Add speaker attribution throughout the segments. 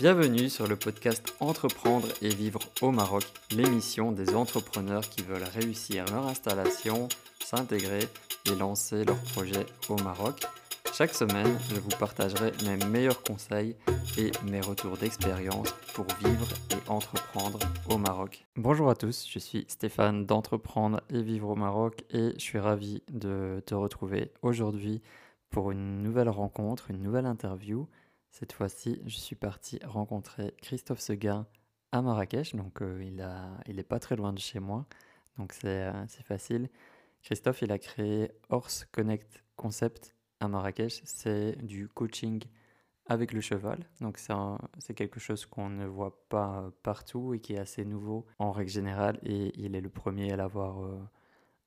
Speaker 1: Bienvenue sur le podcast Entreprendre et vivre au Maroc, l'émission des entrepreneurs qui veulent réussir leur installation, s'intégrer et lancer leur projet au Maroc. Chaque semaine, je vous partagerai mes meilleurs conseils et mes retours d'expérience pour vivre et entreprendre au Maroc. Bonjour à tous, je suis Stéphane d'Entreprendre et vivre au Maroc et je suis ravi de te retrouver aujourd'hui pour une nouvelle rencontre, une nouvelle interview. Cette fois-ci, je suis parti rencontrer Christophe Seguin à Marrakech, donc euh, il, a, il est pas très loin de chez moi, donc c'est euh, facile. Christophe, il a créé Horse Connect Concept à Marrakech, c'est du coaching avec le cheval, donc c'est quelque chose qu'on ne voit pas euh, partout et qui est assez nouveau en règle générale, et il est le premier à l'avoir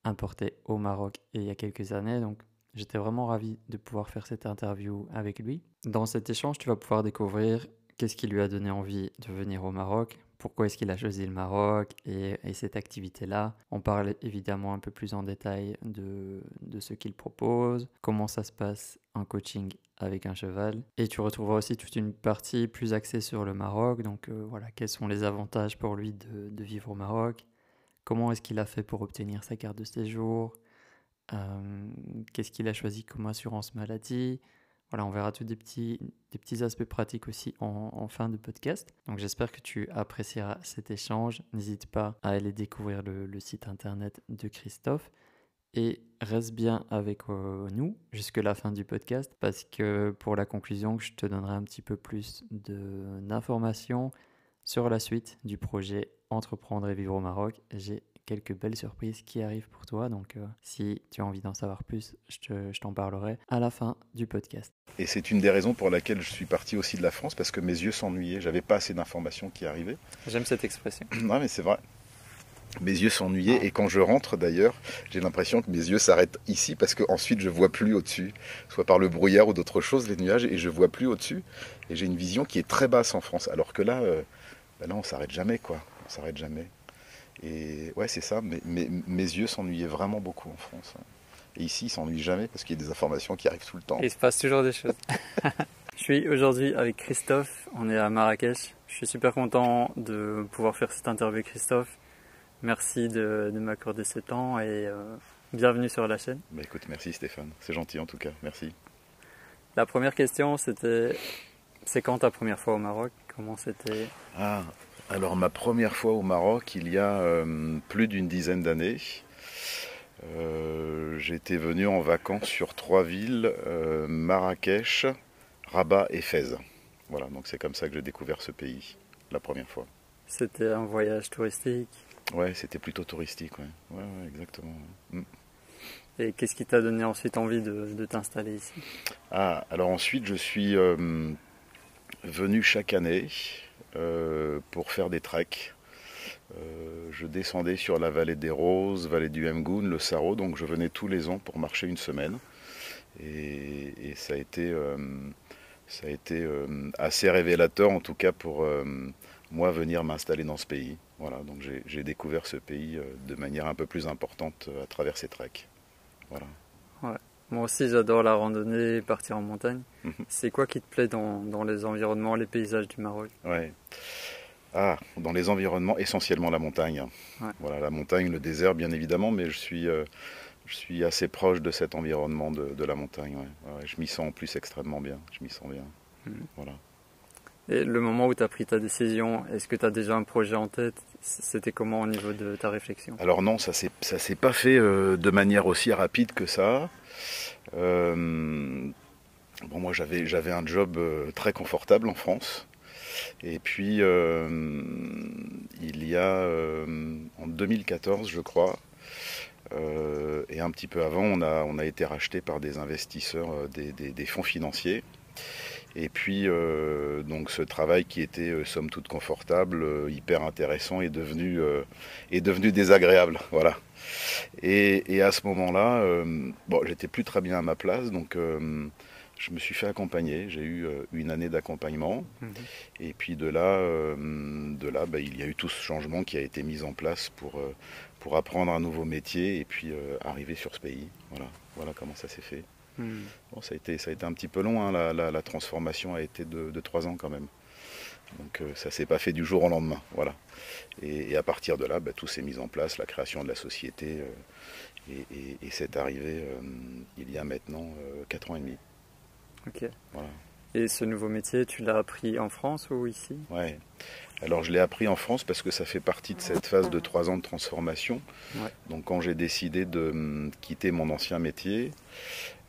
Speaker 1: importé au Maroc il y a quelques années, donc J'étais vraiment ravi de pouvoir faire cette interview avec lui. Dans cet échange, tu vas pouvoir découvrir qu'est-ce qui lui a donné envie de venir au Maroc, pourquoi est-ce qu'il a choisi le Maroc et, cette activité-là. On parle évidemment un peu plus en détail de, ce qu'il propose, comment ça se passe en coaching avec un cheval. Et tu retrouveras aussi toute une partie plus axée sur le Maroc, donc euh, voilà, quels sont les avantages pour lui de vivre au Maroc, comment est-ce qu'il a fait pour obtenir sa carte de séjour, euh, qu'est-ce qu'il a choisi comme assurance maladie? Voilà, on verra tous des petits, des petits aspects pratiques aussi en, fin de podcast. Donc j'espère que tu apprécieras cet échange. N'hésite pas à aller découvrir le, site internet de Christophe et reste bien avec euh, nous jusqu'à la fin du podcast parce que pour la conclusion, je te donnerai un petit peu plus d'informations sur la suite du projet Entreprendre et vivre au Maroc. J'ai quelques belles surprises qui arrivent pour toi. Donc, euh, si tu as envie d'en savoir plus, je t'en parlerai à la fin du podcast.
Speaker 2: Et c'est une des raisons pour laquelle je suis parti aussi de la France, parce que mes yeux s'ennuyaient. J'avais pas assez d'informations qui arrivaient.
Speaker 1: J'aime cette expression.
Speaker 2: non, mais c'est vrai. Mes yeux s'ennuyaient et quand je rentre d'ailleurs, j'ai l'impression que mes yeux s'arrêtent ici parce qu'ensuite je vois plus au-dessus, soit par le brouillard ou d'autres choses, les nuages, et je vois plus au-dessus. Et j'ai une vision qui est très basse en France, alors que là, euh, ben là on s'arrête jamais quoi, on s'arrête jamais. Et ouais, c'est ça. Mais, mes yeux s'ennuyaient vraiment beaucoup en France. Et ici, ils s'ennuient jamais parce qu'il y a des informations qui arrivent tout le temps.
Speaker 1: il se passe toujours des choses. Je suis aujourd'hui avec Christophe. On est à Marrakech. Je suis super content de pouvoir faire cette interview Christophe. Merci de, m'accorder ce temps et euh, bienvenue sur la chaîne.
Speaker 2: Bah écoute, merci Stéphane. C'est gentil en tout cas. Merci.
Speaker 1: La première question, c'était c'est quand ta première fois au Maroc? Comment c'était?
Speaker 2: Ah, alors ma première fois au Maroc, il y a euh, plus d'une dizaine d'années. Euh, j'étais venu en vacances sur trois villes, euh, Marrakech, Rabat et Fès. Voilà, donc c'est comme ça que j'ai découvert ce pays, la première fois.
Speaker 1: C'était un voyage touristique?
Speaker 2: Ouais, c'était plutôt touristique, ouais. Ouais, exactement. Mm.
Speaker 1: Et qu'est-ce qui t'a donné ensuite envie de, de t'installer ici?
Speaker 2: Ah, alors ensuite je suis venu chaque année pour faire des treks. Euh, je descendais sur la vallée des Roses, vallée du Mgoun, le Saro, donc je venais tous les ans pour marcher une semaine. Et, ça a été, euh, ça a été assez révélateur, en tout cas pour moi, venir m'installer dans ce pays. Voilà, donc j'ai découvert ce pays de manière un peu plus importante à travers ces treks. Voilà.
Speaker 1: Moi aussi, j'adore la randonnée, partir en montagne. Mhm. C'est quoi qui te plaît dans, dans, les environnements, les paysages du Maroc?
Speaker 2: Ouais. Ah, dans les environnements, essentiellement la montagne. Voilà, la montagne, le désert, bien évidemment, mais je suis, euh, je suis assez proche de cet environnement de, de la montagne. Ouais. je m'y sens en plus extrêmement bien. Je m'y sens bien. Mhm. Voilà.
Speaker 1: Et le moment où tu as pris ta décision, est-ce que tu as déjà un projet en tête? C'était comment au niveau de ta réflexion?
Speaker 2: Alors non, ça ne s'est pas fait euh, de manière aussi rapide que ça. Euh, bon, moi j'avais, un job euh, très confortable en France. Et puis, il y a en 2014, je crois, et un petit peu avant, on a, on a été racheté par des investisseurs, des, des, fonds financiers. Et puis, donc, ce travail qui était somme toute confortable, hyper intéressant, est devenu, est devenu désagréable. Voilà. Et, à ce moment-là, euh, bon, j'étais plus très bien à ma place, donc euh, je me suis fait accompagner. J'ai eu euh, une année d'accompagnement. Mhm. Et puis de là, de là bah, il y a eu tout ce changement qui a été mis en place pour, pour apprendre un nouveau métier et puis arriver sur ce pays. Voilà, voilà comment ça s'est fait. Mhm. Bon, ça, a été, ça a été un petit peu long, hein. la, la, transformation a été de, de, trois ans quand même. Donc euh, ça s'est pas fait du jour au lendemain. Voilà. Et, à partir de là, bah, tout s'est mis en place, la création de la société. et, c'est arrivé il y a maintenant 4 ans et demi.
Speaker 1: Ok. Et ce nouveau métier, tu l'as appris en France ou ici?
Speaker 2: Ouais. Alors je l'ai appris en France parce que ça fait partie de cette phase de trois ans de transformation. Donc quand j'ai décidé de hum, quitter mon ancien métier,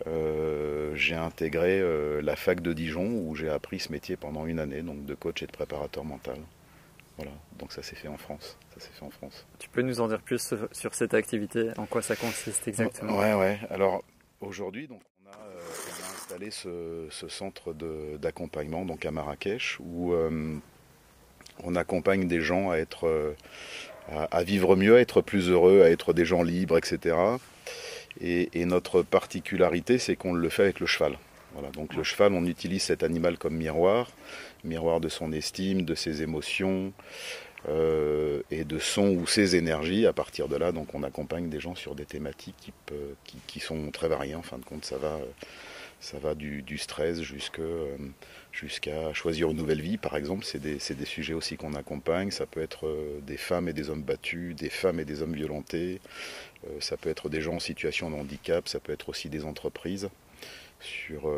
Speaker 2: euh, j'ai intégré euh, la fac de Dijon où j'ai appris ce métier pendant une année, donc de coach et de préparateur mental. Voilà, donc ça s'est fait en France. Ça s'est fait en France.
Speaker 1: Tu peux nous en dire plus sur cette activité, en quoi ça consiste exactement?
Speaker 2: Ouais, ouais. Alors aujourd'hui, donc on a, euh, installé ce, centre d'accompagnement donc à Marrakech où on accompagne des gens à être euh, à, vivre mieux, à être plus heureux, à être des gens libres, etc. Et, notre particularité, c'est qu'on le fait avec le cheval. Voilà, donc le cheval, on utilise cet animal comme miroir, miroir de son estime, de ses émotions euh, et de son ou ses énergies. À partir de là, donc on accompagne des gens sur des thématiques qui, qui sont très variées. En fin de compte, ça va euh, ça va du, stress euh, jusqu'à choisir une nouvelle vie, par exemple. C'est des, sujets aussi qu'on accompagne. Ça peut être euh, des femmes et des hommes battus, des femmes et des hommes violentés. Euh, ça peut être des gens en situation de handicap. Ça peut être aussi des entreprises sur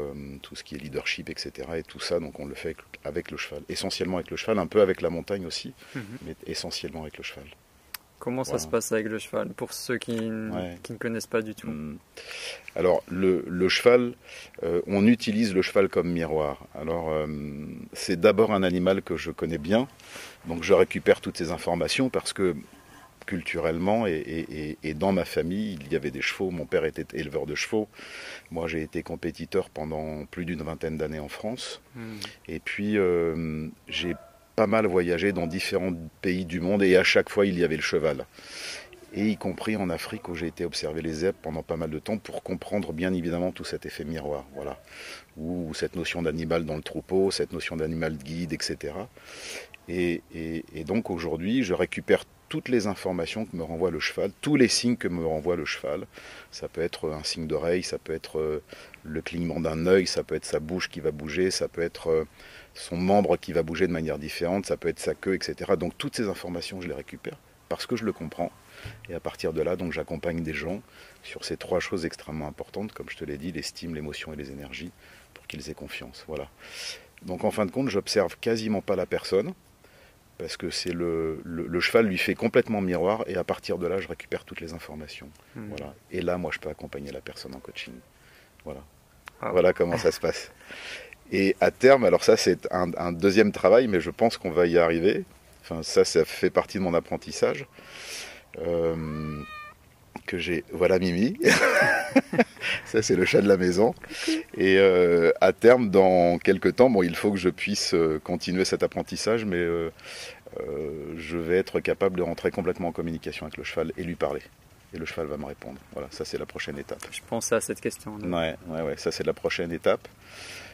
Speaker 2: tout ce qui est leadership, etc. Et tout ça, donc on le fait avec le cheval. Essentiellement avec le cheval, un peu avec la montagne aussi, mhm. mais essentiellement avec le cheval.
Speaker 1: Comment ça se passe avec le cheval pour ceux qui, qui, ne connaissent pas du tout hmm.
Speaker 2: Alors le, le cheval, euh, on utilise le cheval comme miroir. Alors euh, c'est d'abord un animal que je connais bien, donc je récupère toutes ces informations parce que culturellement et, et, et, dans ma famille, il y avait des chevaux. Mon père était éleveur de chevaux. Moi, j'ai été compétiteur pendant plus d'une vingtaine d'années en France. Hmm. Et puis, euh, j'ai pas mal voyagé dans différents pays du monde et à chaque fois il y avait le cheval. Et y compris en Afrique où j'ai été observer les zèbres pendant pas mal de temps pour comprendre bien évidemment tout cet effet miroir, voilà. Ou cette notion d'animal dans le troupeau, cette notion d'animal de guide, etc. Et, donc aujourd'hui je récupère toutes les informations que me renvoie le cheval, tous les signes que me renvoie le cheval. Ça peut être un signe d'oreille, ça peut être euh, le clignement d'un œil, ça peut être sa bouche qui va bouger, ça peut être euh, son membre qui va bouger de manière différente, ça peut être sa queue, etc. Donc toutes ces informations, je les récupère parce que je le comprends. Et à partir de là, donc j'accompagne des gens sur ces trois choses extrêmement importantes, comme je te l'ai dit, l'estime, l'émotion et les énergies, pour qu'ils aient confiance. Voilà. Donc en fin de compte, j'observe quasiment pas la personne, parce que c'est le, le, cheval lui fait complètement miroir, et à partir de là, je récupère toutes les informations. Hmm. Voilà. Et là, moi, je peux accompagner la personne en coaching. Voilà. Ah voilà comment ça se passe. Et à terme, alors ça c'est un, deuxième travail, mais je pense qu'on va y arriver. Enfin, ça, ça fait partie de mon apprentissage. Euh, que j'ai. Voilà Mimi. ça c'est le chat de la maison. Et euh, à terme, dans quelques temps, bon, il faut que je puisse euh, continuer cet apprentissage, mais je vais être capable de rentrer complètement en communication avec le cheval et lui parler et le cheval va me répondre. Voilà, ça c'est la prochaine étape.
Speaker 1: Je pensais à cette question.
Speaker 2: Ouais, ouais, ouais, ça c'est la prochaine étape.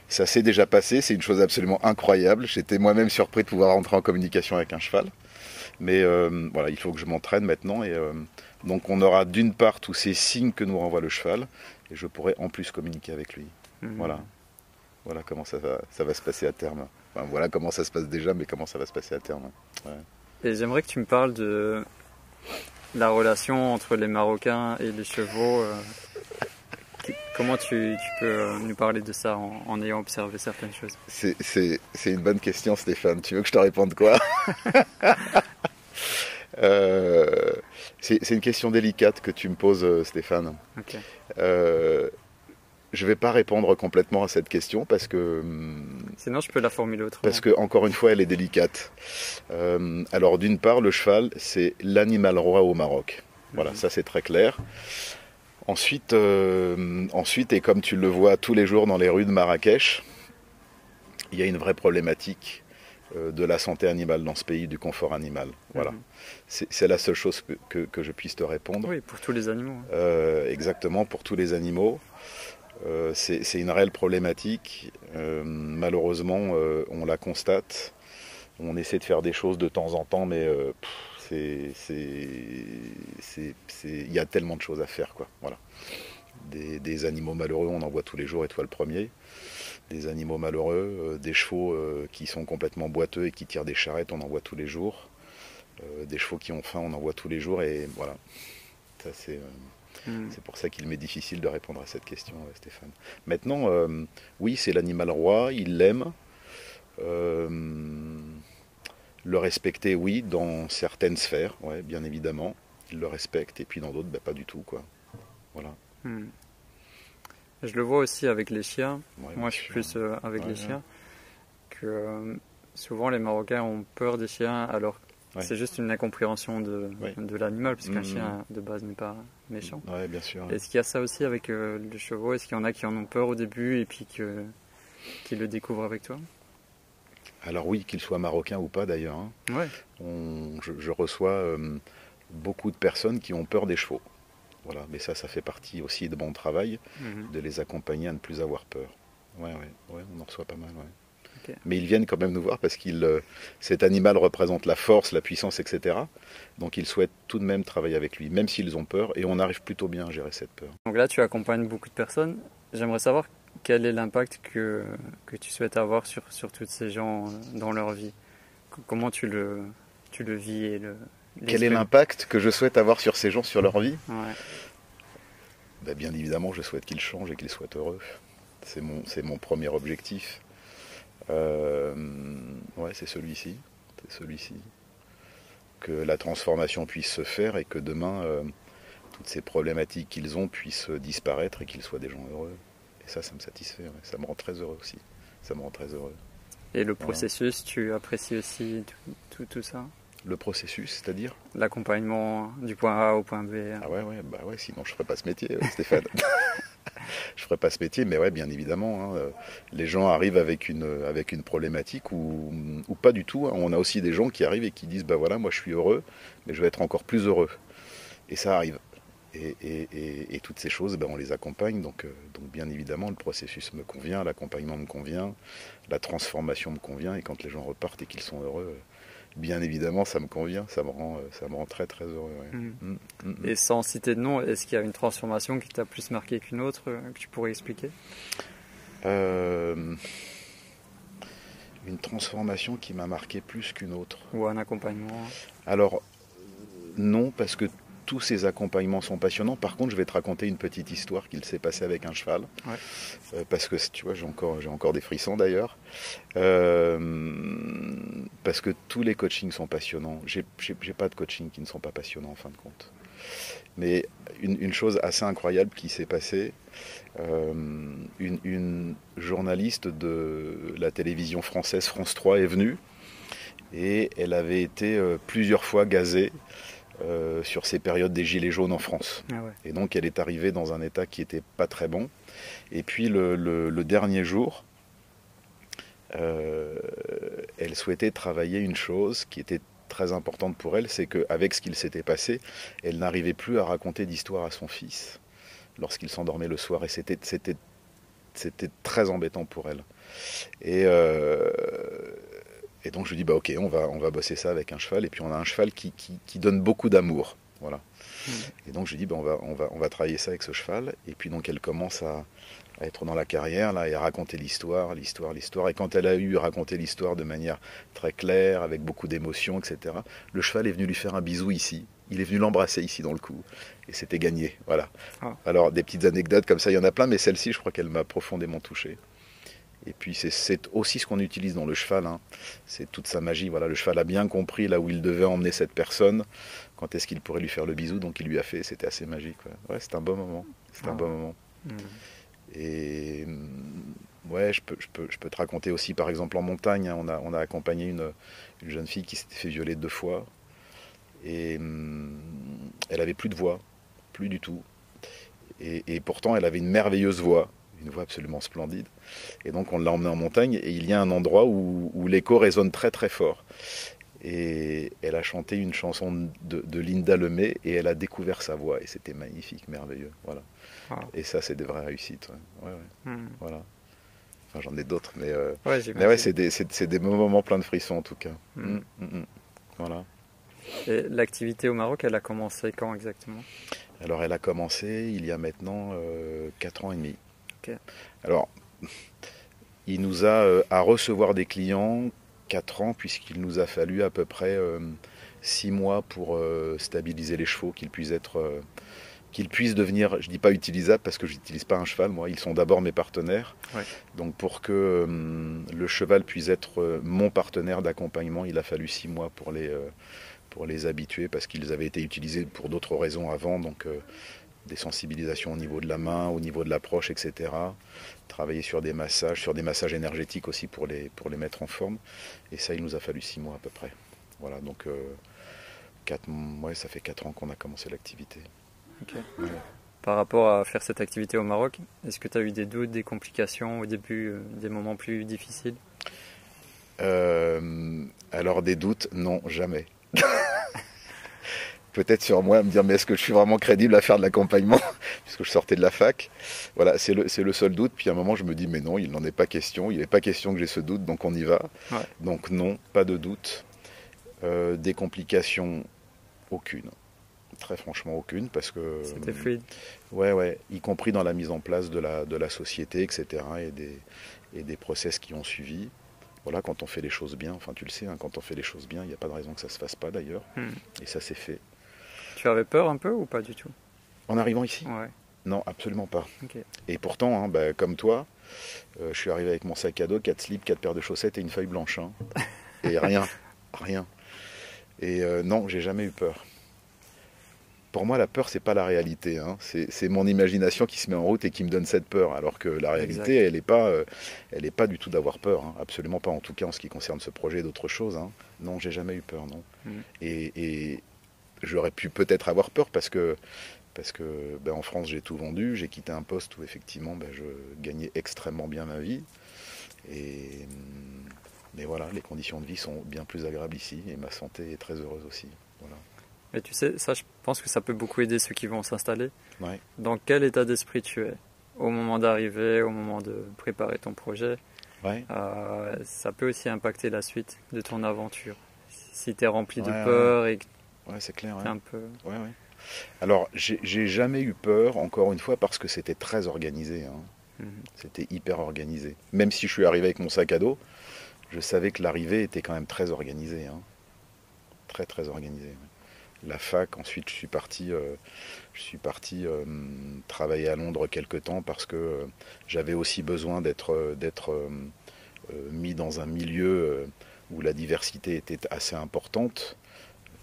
Speaker 2: Ça s'est déjà passé, c'est une chose absolument incroyable. J'étais moi-même surpris de pouvoir rentrer en communication avec un cheval. Mais euh, voilà, il faut que je m'entraîne maintenant. Et euh, donc on aura d'une part tous ces signes que nous renvoie le cheval, et je pourrai en plus communiquer avec lui. Mhm. Voilà. Voilà comment ça va, ça va se passer à terme. Enfin, voilà comment ça se passe déjà, mais comment ça va se passer à terme.
Speaker 1: Et j'aimerais que tu me parles de la relation entre les Marocains et les chevaux. Euh, comment tu, peux euh, nous parler de ça en, ayant observé certaines choses?
Speaker 2: C'est une bonne question, Stéphane. Tu veux que je te réponde quoi? Euh, C'est une question délicate que tu me poses, Stéphane. Ok. je ne vais pas répondre complètement à cette question parce que.
Speaker 1: Hmm, Sinon, je peux la formuler autrement.
Speaker 2: Parce que, encore une fois, elle est délicate. alors, d'une part, le cheval, c'est l'animal roi au Maroc. Voilà, mhm. ça c'est très clair. Ensuite, euh, ensuite, et comme tu le vois tous les jours dans les rues de Marrakech, il y a une vraie problématique euh, de la santé animale dans ce pays, du confort animal. Voilà. Mhm. C'est la seule chose que, je puisse te répondre.
Speaker 1: Oui, pour tous les animaux. Hein.
Speaker 2: Euh, exactement, pour tous les animaux. C'est une réelle problématique. malheureusement, on la constate. On essaie de faire des choses de temps en temps, mais il y a tellement de choses à faire, quoi. Voilà. des, animaux malheureux, on en voit tous les jours, et toi le premier. Des animaux malheureux, euh, des chevaux euh, qui sont complètement boiteux et qui tirent des charrettes, on en voit tous les jours. des chevaux qui ont faim, on en voit tous les jours, et voilà. Ça, c'est. Hmm. C'est pour ça qu'il m'est difficile de répondre à cette question, Stéphane. Maintenant, oui, c'est l'animal roi, il l'aime. Le respecter, oui, dans certaines sphères, ouais, bien évidemment. Il le respecte, et puis dans d'autres, bah, pas du tout, quoi. Voilà. Hmm.
Speaker 1: Je le vois aussi avec les chiens. Moi, je suis plus euh, avec les chiens. Que euh, souvent, les Marocains ont peur des chiens, alors c'est juste une incompréhension de, de l'animal, puisqu'un hmm. chien de base n'est pas méchant.
Speaker 2: bien sûr.
Speaker 1: Est-ce qu'il y a ça aussi avec euh, les chevaux? Est-ce qu'il y en a qui en ont peur au début et puis que, qui le découvrent avec toi?
Speaker 2: Alors oui, qu'ils soient marocains ou pas d'ailleurs. Hein. je, reçois beaucoup de personnes qui ont peur des chevaux. Voilà, mais ça, ça fait partie aussi de mon travail, mhm. de les accompagner à ne plus avoir peur. Ouais, ouais, ouais on en reçoit pas mal, ouais. Mais ils viennent quand même nous voir parce que euh, cet animal représente la force, la puissance, etc. Donc ils souhaitent tout de même travailler avec lui, même s'ils ont peur, et on arrive plutôt bien à gérer cette peur.
Speaker 1: Donc là, tu accompagnes beaucoup de personnes. J'aimerais savoir quel est l'impact que, que tu souhaites avoir sur, sur toutes ces gens euh, dans leur vie? Comment tu le, tu le vis et le,
Speaker 2: quel est l'impact que je souhaite avoir sur ces gens, sur leur vie? Ben, Bien évidemment, je souhaite qu'ils changent et qu'ils soient heureux. C'est mon, mon premier objectif. Euh, ouais, c'est celui-ci. C'est celui-ci. Que la transformation puisse se faire et que demain, euh, toutes ces problématiques qu'ils ont puissent disparaître et qu'ils soient des gens heureux. Et ça, ça me satisfait. Ça me rend très heureux aussi. Ça me rend très heureux.
Speaker 1: Et le processus, tu apprécies aussi tout ça?
Speaker 2: Le processus, c'est-à-dire?
Speaker 1: L'accompagnement du point A au point B.
Speaker 2: Ah ouais, ouais, bah ouais sinon je ne ferais pas ce métier, Stéphane. je ne ferais pas ce métier, mais ouais, bien évidemment. Hein, euh, les gens arrivent avec une, avec une problématique ou, ou pas du tout. Hein. On a aussi des gens qui arrivent et qui disent bah voilà, moi je suis heureux, mais je vais être encore plus heureux. Et ça arrive. Et, et, et, toutes ces choses, ben, on les accompagne. Donc, euh, donc, bien évidemment, le processus me convient, l'accompagnement me convient, la transformation me convient. Et quand les gens repartent et qu'ils sont heureux, bien évidemment, ça me convient, ça me rend, euh, ça me rend très très heureux. Mm.
Speaker 1: Mm, mm, Et sans citer de nom, est-ce qu'il y a une transformation qui t'a plus marqué qu'une autre, euh, que tu pourrais expliquer?
Speaker 2: Euh, Une transformation qui m'a marqué plus qu'une autre.
Speaker 1: Ou un accompagnement?
Speaker 2: Alors, non, parce que tous ces accompagnements sont passionnants. Par contre, je vais te raconter une petite histoire qu'il s'est passé avec un cheval. Euh, parce que, tu vois, j'ai encore, j'ai encore des frissons d'ailleurs. Euh, parce que tous les coachings sont passionnants. J'ai, j'ai, pas de coaching qui ne sont pas passionnants en fin de compte. Mais une, chose assez incroyable qui s'est passée, euh, une, une, journaliste de la télévision française France 3 est venue et elle avait été plusieurs fois gazée euh, sur ces périodes des gilets jaunes en France. Ah et donc elle est arrivée dans un état qui n'était pas très bon. Et puis le, dernier jour, euh, elle souhaitait travailler une chose qui était très importante pour elle, c'est qu'avec ce qu'il s'était passé, elle n'arrivait plus à raconter d'histoire à son fils lorsqu'il s'endormait le soir. Et c'était, c'était, c'était très embêtant pour elle. Et, euh, et donc je lui dis, bah ok, on va, on va bosser ça avec un cheval. Et puis on a un cheval qui, qui, donne beaucoup d'amour. Voilà. Hmm. Et donc je lui dis, bah, on, va, on, va, on va travailler ça avec ce cheval. Et puis donc elle commence à, être dans la carrière là, et à raconter l'histoire, l'histoire, l'histoire. Et quand elle a eu raconté l'histoire de manière très claire, avec beaucoup d'émotion, etc., le cheval est venu lui faire un bisou ici. Il est venu l'embrasser ici dans le cou. Et c'était gagné. Voilà. Ah. Alors des petites anecdotes comme ça, il y en a plein, mais celle-ci, je crois qu'elle m'a profondément touché. Et puis c'est aussi ce qu'on utilise dans le cheval. Hein. C'est toute sa magie. Voilà, le cheval a bien compris là où il devait emmener cette personne. Quand est-ce qu'il pourrait lui faire le bisou Donc il lui a fait. C'était assez magique. Ouais, c'est un bon moment. C'est un bon moment. Mmh. Et mmh, ouais, je peux, je, peux, je peux te raconter aussi, par exemple, en montagne, hein, on, a, on a accompagné une, une jeune fille qui s'était fait violer deux fois. Et mmh, elle avait plus de voix, plus du tout. Et, et pourtant, elle avait une merveilleuse voix une voix absolument splendide. Et donc on l'a emmenée en montagne et il y a un endroit où, l'écho résonne très très fort. Et elle a chanté une chanson de, Linda Lemay et elle a découvert sa voix et c'était magnifique, merveilleux. Voilà. Ah. Et ça, c'est des vraies réussites. Hmm. Voilà. Enfin, j'en ai d'autres, mais, euh, mais ouais, c'est des, des, moments pleins de frissons en tout cas. Hmm. Hmm,
Speaker 1: voilà. Et l'activité au Maroc, elle a commencé quand exactement?
Speaker 2: Alors elle a commencé il y a maintenant 4 ans et demi. Alors, il nous a à recevoir des clients 4 ans puisqu'il nous a fallu à peu près 6 mois pour stabiliser les chevaux, qu'ils puissent être qu'ils puissent devenir, je dis pas utilisables parce que je n'utilise pas un cheval, moi, ils sont d'abord mes partenaires. Donc pour que euh, le cheval puisse être euh, mon partenaire d'accompagnement, il a fallu six mois pour les, euh, pour les habituer parce qu'ils avaient été utilisés pour d'autres raisons avant, donc des sensibilisations au niveau de la main, au niveau de l'approche, etc. Travailler sur des massages, sur des massages énergétiques aussi pour les, pour les mettre en forme. Et ça, il nous a fallu six mois à peu près. Voilà, donc quatre, ouais, ça fait quatre ans qu'on a commencé l'activité.
Speaker 1: Par rapport à faire cette activité au Maroc, est-ce que tu as eu des doutes, des complications au début, euh, des moments plus difficiles?
Speaker 2: Euh, Alors des doutes, non, jamais. Peut-être sur moi à me dire mais est-ce que je suis vraiment crédible à faire de l'accompagnement puisque je sortais de la fac? Voilà, c'est le, le, seul doute. Puis à un moment je me dis mais non, il n'en est pas question. Il n'est pas question que j'ai ce doute, donc on y va. Donc non, pas de doute. Euh, des complications, aucune. Très franchement, aucune, parce que.
Speaker 1: C'était fluide.
Speaker 2: Ouais, ouais, y compris dans la mise en place de la, de la société, etc., et des, et des process qui ont suivi. Voilà, quand on fait les choses bien, enfin tu le sais, hein, quand on fait les choses bien, il n'y a pas de raison que ça ne se fasse pas d'ailleurs. Hmm. Et ça s'est fait.
Speaker 1: Tu avais peur un peu ou pas du tout?
Speaker 2: En arrivant ici?
Speaker 1: Ouais.
Speaker 2: Non, absolument pas. Et pourtant, hein, bah, comme toi, euh, je suis arrivé avec mon sac à dos, quatre slips, quatre paires de chaussettes et une feuille blanche. Hein. et rien, rien. Et euh, non, j'ai jamais eu peur pour moi, la peur, c'est pas la réalité. Hein. C'est mon imagination qui se met en route et qui me donne cette peur. Alors que la réalité, elle n'est pas, euh, elle est pas du tout d'avoir peur. Absolument pas. En tout cas, en ce qui concerne ce projet et d'autres choses. Non, j'ai jamais eu peur. Non. Mm. Et, j'aurais pu peut-être avoir peur parce que, parce que ben, en France, j'ai tout vendu. J'ai quitté un poste où effectivement, ben, je gagnais extrêmement bien ma vie. Et mais voilà, les conditions de vie sont bien plus agréables ici et ma santé est très heureuse aussi. Voilà.
Speaker 1: Mais tu sais, ça, je pense que ça peut beaucoup aider ceux qui vont s'installer. Dans quel état d'esprit tu es au moment d'arriver, au moment de préparer ton projet? Euh, Ça peut aussi impacter la suite de ton aventure. Si tu es rempli de peur et que
Speaker 2: ouais, c'est clair.
Speaker 1: un peu.
Speaker 2: Alors, j'ai jamais eu peur, encore une fois, parce que c'était très organisé. Hein. Mhm. C'était hyper organisé. Même si je suis arrivé avec mon sac à dos, je savais que l'arrivée était quand même très organisée. Hein. Très, très organisée la fac. Ensuite, je suis parti, euh, je suis parti euh, travailler à Londres quelque temps parce que euh, j'avais aussi besoin d'être mis dans un milieu où la diversité était assez importante.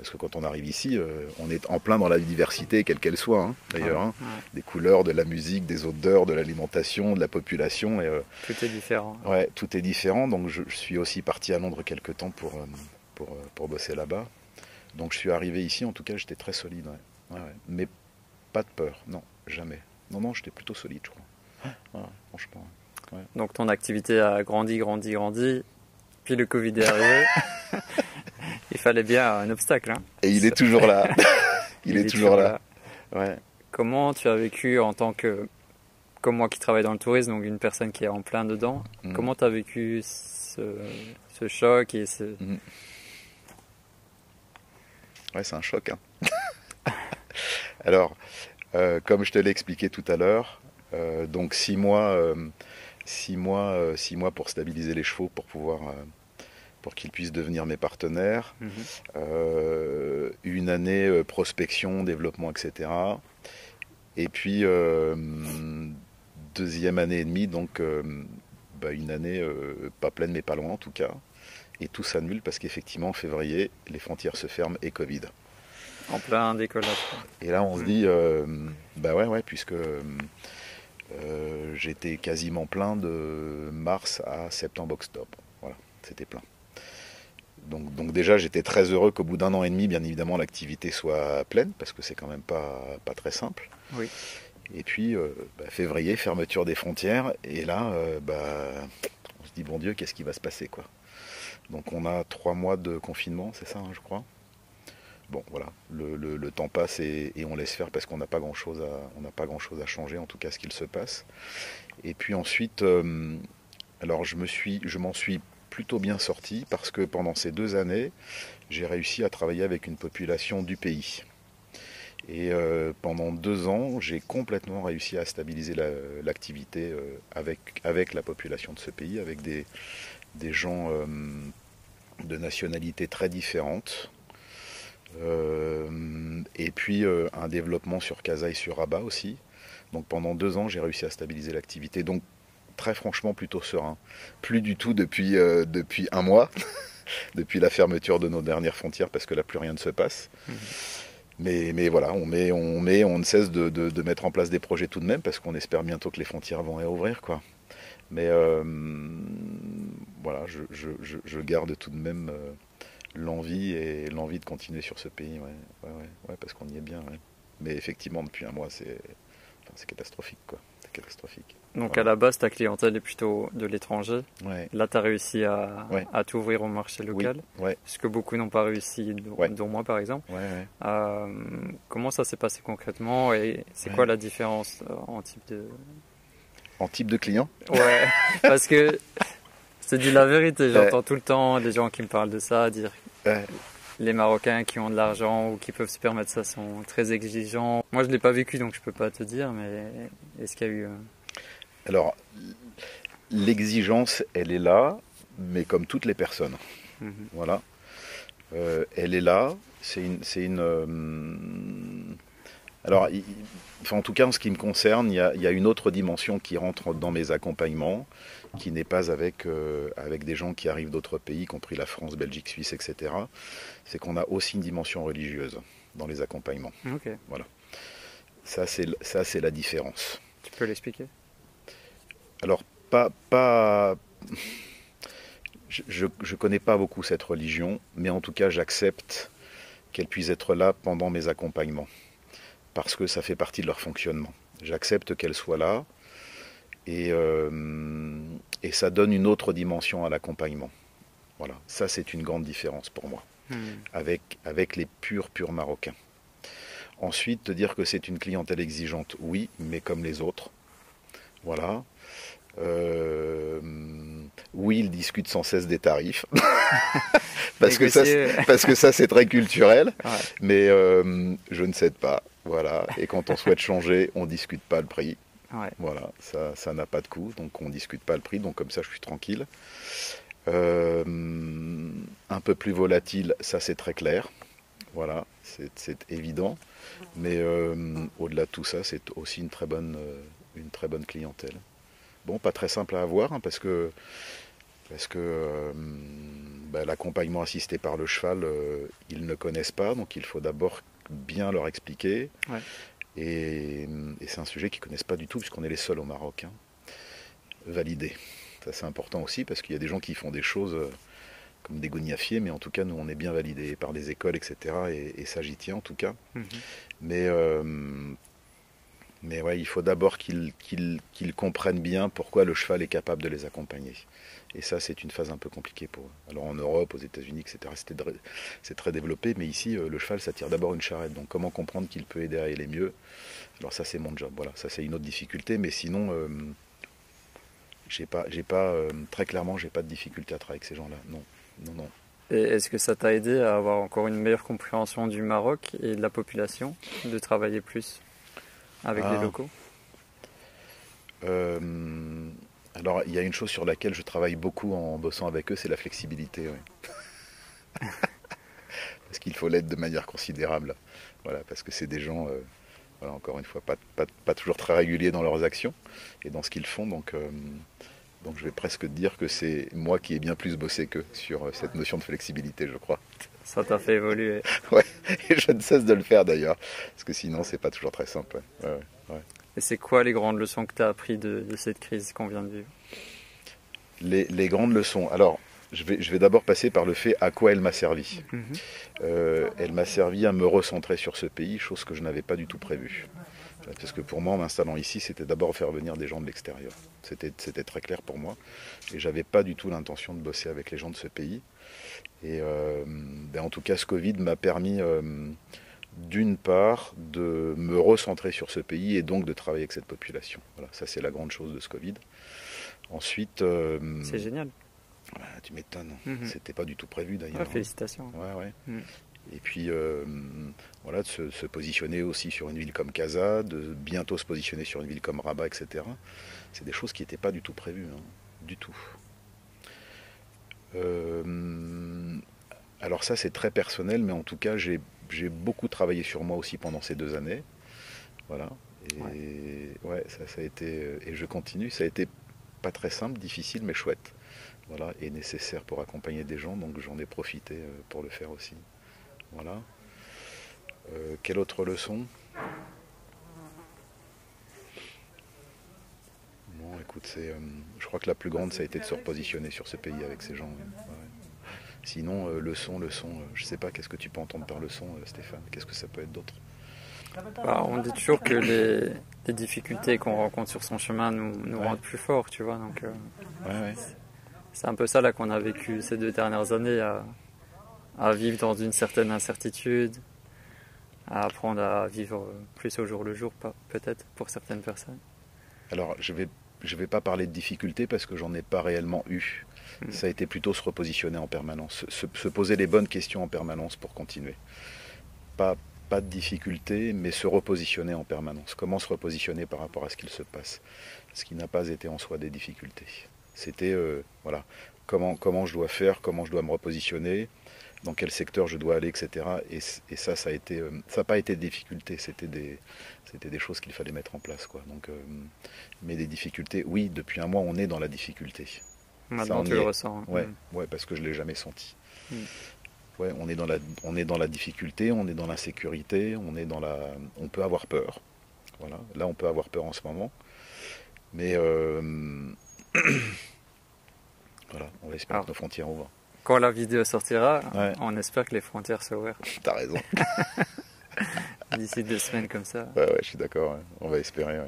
Speaker 2: Parce que quand on arrive ici, on est en plein dans la diversité, quelle qu'elle soit, hein, d'ailleurs. Hein. Des couleurs, de la musique, des odeurs, de l'alimentation, de la population. Et,
Speaker 1: tout est différent.
Speaker 2: Ouais, tout est différent. Donc je, suis aussi parti à Londres quelque temps pour, pour, pour bosser là-bas. Donc je suis arrivé ici, en tout cas, j'étais très solide. Mais pas de peur, non, jamais. Non, non, j'étais plutôt solide, je crois. franchement.
Speaker 1: Donc ton activité a grandi, grandi, grandi. Puis le Covid est arrivé. il fallait bien un obstacle. Hein.
Speaker 2: Et il est toujours là. il, est, toujours là. Ouais.
Speaker 1: Comment tu as vécu en tant que, comme moi qui travaille dans le tourisme, donc une personne qui est en plein dedans, mm. comment tu as vécu ce, choc et ce, mm.
Speaker 2: Ouais, c'est un choc. Hein. Alors, euh, comme je te l'ai expliqué tout à l'heure, euh, donc six mois, euh, six mois, six mois pour stabiliser les chevaux, pour pouvoir, pour qu'ils puissent devenir mes partenaires. Mhm. une année prospection, développement, etc. Et puis deuxième année et demie, donc bah, une année pas pleine mais pas loin en tout cas et tout s'annule parce qu'effectivement en février, les frontières se ferment et Covid.
Speaker 1: En plein décollage.
Speaker 2: Et là on se dit, euh, bah ouais, ouais, puisque euh, j'étais quasiment plein de mars à septembre-octobre. Voilà, c'était plein. Donc, donc déjà j'étais très heureux qu'au bout d'un an et demi, bien évidemment, l'activité soit pleine, parce que c'est quand même pas, pas très simple.
Speaker 1: Oui.
Speaker 2: Et puis euh, bah, février, fermeture des frontières, et là, bah, on se dit bon Dieu, qu'est-ce qui va se passer quoi donc on a trois mois de confinement, c'est ça, hein, je crois. Bon, voilà, le, temps passe et, on laisse faire parce qu'on n'a pas grand-chose à, pas grand-chose à changer, en tout cas ce qu'il se passe. Et puis ensuite, euh, alors je me suis, je m'en suis plutôt bien sorti parce que pendant ces deux années, j'ai réussi à travailler avec une population du pays. Et euh, pendant deux ans, j'ai complètement réussi à stabiliser l'activité euh, avec, avec la population de ce pays, avec des, des gens euh, de nationalités très différentes. et puis un développement sur Casa sur Rabat aussi. Donc pendant deux ans, j'ai réussi à stabiliser l'activité. Donc très franchement, plutôt serein. Plus du tout depuis, depuis un mois, depuis la fermeture de nos dernières frontières, parce que là, plus rien ne se passe. Mmh. Mais, mais, voilà, on met, on met, on ne cesse de, de, mettre en place des projets tout de même parce qu'on espère bientôt que les frontières vont réouvrir, quoi. Mais euh, voilà, je, je, je, garde tout de même euh, l'envie et l'envie de continuer sur ce pays, ouais, ouais, ouais, parce qu'on y est bien. Mais effectivement, depuis un mois, c'est c'est catastrophique, quoi. C'est catastrophique.
Speaker 1: Donc à la base, ta clientèle est plutôt de l'étranger. Là, tu as réussi à, à t'ouvrir au marché local.
Speaker 2: Oui.
Speaker 1: Ce que beaucoup n'ont pas réussi, dont moi par exemple. Euh, comment ça s'est passé concrètement et c'est quoi la différence euh, en type de...
Speaker 2: En type de client?
Speaker 1: Ouais, parce que c'est dit la vérité. J'entends tout le temps des gens qui me parlent de ça, dire les Marocains qui ont de l'argent ou qui peuvent se permettre ça sont très exigeants. Moi, je ne l'ai pas vécu, donc je ne peux pas te dire, mais est-ce qu'il y a eu...
Speaker 2: Alors, l'exigence, elle est là, mais comme toutes les personnes. Mhm. Voilà. Euh, elle est là. C'est une... une euh, alors, en tout cas, en ce qui me concerne, il y, a, il y, a, une autre dimension qui rentre dans mes accompagnements, qui n'est pas avec, euh, avec des gens qui arrivent d'autres pays, y compris la France, Belgique, Suisse, etc. C'est qu'on a aussi une dimension religieuse dans les accompagnements. Voilà. Ça, c'est, ça, c'est la différence.
Speaker 1: Tu peux l'expliquer?
Speaker 2: Alors, pas. pas... Je ne connais pas beaucoup cette religion, mais en tout cas, j'accepte qu'elle puisse être là pendant mes accompagnements, parce que ça fait partie de leur fonctionnement. J'accepte qu'elle soit là, et, euh, et ça donne une autre dimension à l'accompagnement. Voilà, ça c'est une grande différence pour moi, hmm. avec, avec les purs, purs marocains. Ensuite, te dire que c'est une clientèle exigeante, oui, mais comme les autres. Voilà. Euh, oui, ils discutent sans cesse des tarifs, parce, que ça, parce que ça c'est très culturel, mais euh, je ne cède pas. Voilà. Et quand on souhaite changer, on ne discute pas le prix. Voilà, ça n'a pas de coût, donc on ne discute pas le prix, donc comme ça je suis tranquille. Euh, un peu plus volatile, ça c'est très clair. Voilà, c'est évident. Mais au-delà de tout ça, c'est aussi une très, bonne, une très bonne clientèle. Bon, pas très simple à avoir, hein, parce que, parce que bah, l'accompagnement assisté par le cheval, ils ne connaissent pas, donc il faut d'abord bien leur expliquer. Et, c'est un sujet qu'ils ne connaissent pas du tout, puisqu'on est les seuls au Maroc. Hein, validés. Ça, c'est important aussi, parce qu'il y a des gens qui font des choses euh, comme des goniafiers, mais en tout cas, nous, on est bien validés par des écoles, etc. Et, ça, j'y tiens, en tout cas. Mhm. Mais, euh, mais ouais, il faut d'abord qu'ils comprennent bien pourquoi le cheval est capable de les accompagner. Et ça, c'est une phase un peu compliquée pour eux. Alors en Europe, aux États-Unis, etc., c'est très développé, mais ici, euh, le cheval, ça tire d'abord une charrette. Donc comment comprendre qu'il peut aider à aller mieux? Alors ça, c'est mon job. Voilà, ça, c'est une autre difficulté, mais sinon, euh, j'ai pas, pas euh, très clairement, j'ai pas de difficulté à travailler avec ces gens-là. Non, non, non.
Speaker 1: Et est-ce que ça t'a aidé à avoir encore une meilleure compréhension du Maroc et de la population, de travailler plus? Avec les ah. locaux
Speaker 2: alors, il y a une chose sur laquelle je travaille beaucoup en bossant avec eux, c'est la flexibilité. parce qu'il faut l'être de manière considérable. Voilà, parce que c'est des gens, euh, voilà, encore une fois, pas, pas, toujours très réguliers dans leurs actions et dans ce qu'ils font. Donc, euh, donc, je vais presque dire que c'est moi qui ai bien plus bossé qu'eux sur euh, cette notion de flexibilité, je crois.
Speaker 1: Ça t'a fait évoluer.
Speaker 2: ouais, et je ne cesse de le faire d'ailleurs, parce que sinon, c'est pas toujours très simple. Ouais, ouais,
Speaker 1: et c'est quoi les grandes leçons que tu as apprises de, cette crise qu'on vient de vivre?
Speaker 2: Les, grandes leçons. Alors, je vais, je vais d'abord passer par le fait à quoi elle m'a servi. Mhm. Euh, elle m'a servi à me recentrer sur ce pays, chose que je n'avais pas du tout prévue. Parce que pour moi, en m'installant ici, c'était d'abord faire venir des gens de l'extérieur. C'était très clair pour moi. Et j'avais pas du tout l'intention de bosser avec les gens de ce pays. Et euh, ben, en tout cas, ce Covid m'a permis euh, d'une part, de me recentrer sur ce pays et donc de travailler avec cette population. Voilà, ça c'est la grande chose de ce Covid. Ensuite. Euh,
Speaker 1: c'est génial.
Speaker 2: tu m'étonnes. Mhm. C'était pas du tout prévu d'ailleurs.
Speaker 1: félicitations.
Speaker 2: Ouais, ouais. Mhm. Et puis, voilà, de se, positionner aussi sur une ville comme Casa, de bientôt se positionner sur une ville comme Rabat, etc. C'est des choses qui n'étaient pas du tout prévues, hein, du tout. Alors ça, c'est très personnel, mais en tout cas, j'ai beaucoup travaillé sur moi aussi pendant ces deux années. Voilà. Et ouais, ça, ça a été, et je continue. Ça a été pas très simple, difficile, mais chouette. Voilà, et nécessaire pour accompagner des gens, donc j'en ai profité euh, pour le faire aussi. Voilà. Euh, quelle autre leçon? Bon, écoute, c'est, euh, je crois que la plus grande, ça a été de se repositionner sur ce pays avec ces gens. Sinon, leçon, leçon, je sais pas, qu'est-ce que tu peux entendre par leçon, Stéphane? Qu'est-ce que ça peut être d'autre?
Speaker 1: Bah, on dit toujours que les, difficultés qu'on rencontre sur son chemin nous, rendent plus forts, tu vois. Donc,
Speaker 2: ouais,
Speaker 1: c'est un peu ça là qu'on a vécu ces deux dernières années, à, vivre dans une certaine incertitude, à apprendre à vivre plus au jour le jour, peut-être pour certaines personnes.
Speaker 2: Alors, je vais je vais pas parler de difficultés parce que j'en ai pas réellement eu. Hmm. Ça a été plutôt se repositionner en permanence, se, poser les bonnes questions en permanence pour continuer. Pas, pas de difficultés, mais se repositionner en permanence. Comment se repositionner par rapport à ce qu'il se passe? Ce qui n'a pas été en soi des difficultés. C'était euh, voilà, comment, comment je dois faire, comment je dois me repositionner, dans quel secteur je dois aller, etc. Et, ça, ça a été, euh, n'a pas été de difficulté, c'était des, c'était des choses qu'il fallait mettre en place, quoi. Donc, euh, mais des difficultés, oui, depuis un mois, on est dans la difficulté.
Speaker 1: Maintenant, tu le ressens.
Speaker 2: Hein. Ouais, mm. ouais, parce que je l'ai jamais senti. Mm. Ouais, on est dans la, on est dans la difficulté, on est dans l'insécurité, on est dans la, on peut avoir peur. Voilà, là, on peut avoir peur en ce moment, mais voilà, on va espérer que nos frontières ouvrent.
Speaker 1: Quand la vidéo sortira, on espère que les frontières s'ouvrent.
Speaker 2: T'as raison.
Speaker 1: D'ici deux semaines comme ça.
Speaker 2: Ouais, ouais, je suis d'accord. On va espérer.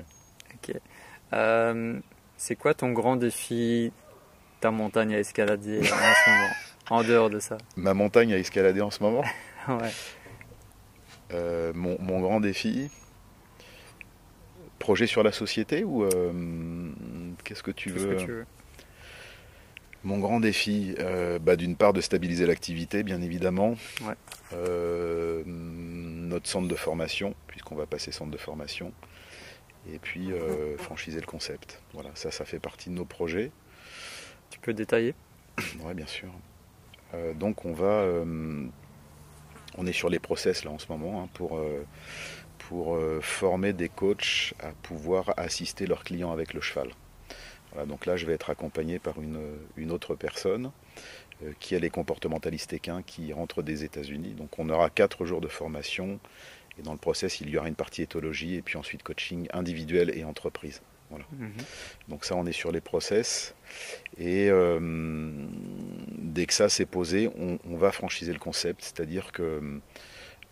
Speaker 1: Ok. Euh, c'est quoi ton grand défi, ta montagne à escalader en ce moment, en dehors de ça
Speaker 2: Ma montagne à escalader en ce moment
Speaker 1: Ouais.
Speaker 2: Euh, mon, mon, grand défi, projet sur la société ou euh, qu'est-ce que tu veux, Mon grand défi, euh, bah, d'une part de stabiliser l'activité, bien évidemment. Notre centre de formation, puisqu'on va passer centre de formation. Et puis franchiser le concept. Voilà, ça, ça fait partie de nos projets.
Speaker 1: Tu peux détailler
Speaker 2: Oui, bien sûr. donc on va, on est sur les process là en ce moment hein, pour pour euh, former des coachs à pouvoir assister leurs clients avec le cheval. donc là, je vais être accompagné par une, une autre personne euh, qui est les comportementalistes équins qui rentrent des États-Unis. Donc on aura quatre jours de formation et dans le process, il y aura une partie éthologie et puis ensuite coaching individuel et entreprise. Voilà. Mhm. Donc ça, on est sur les process. Et euh, dès que ça s'est posé, on, on, va franchiser le concept, c'est-à-dire que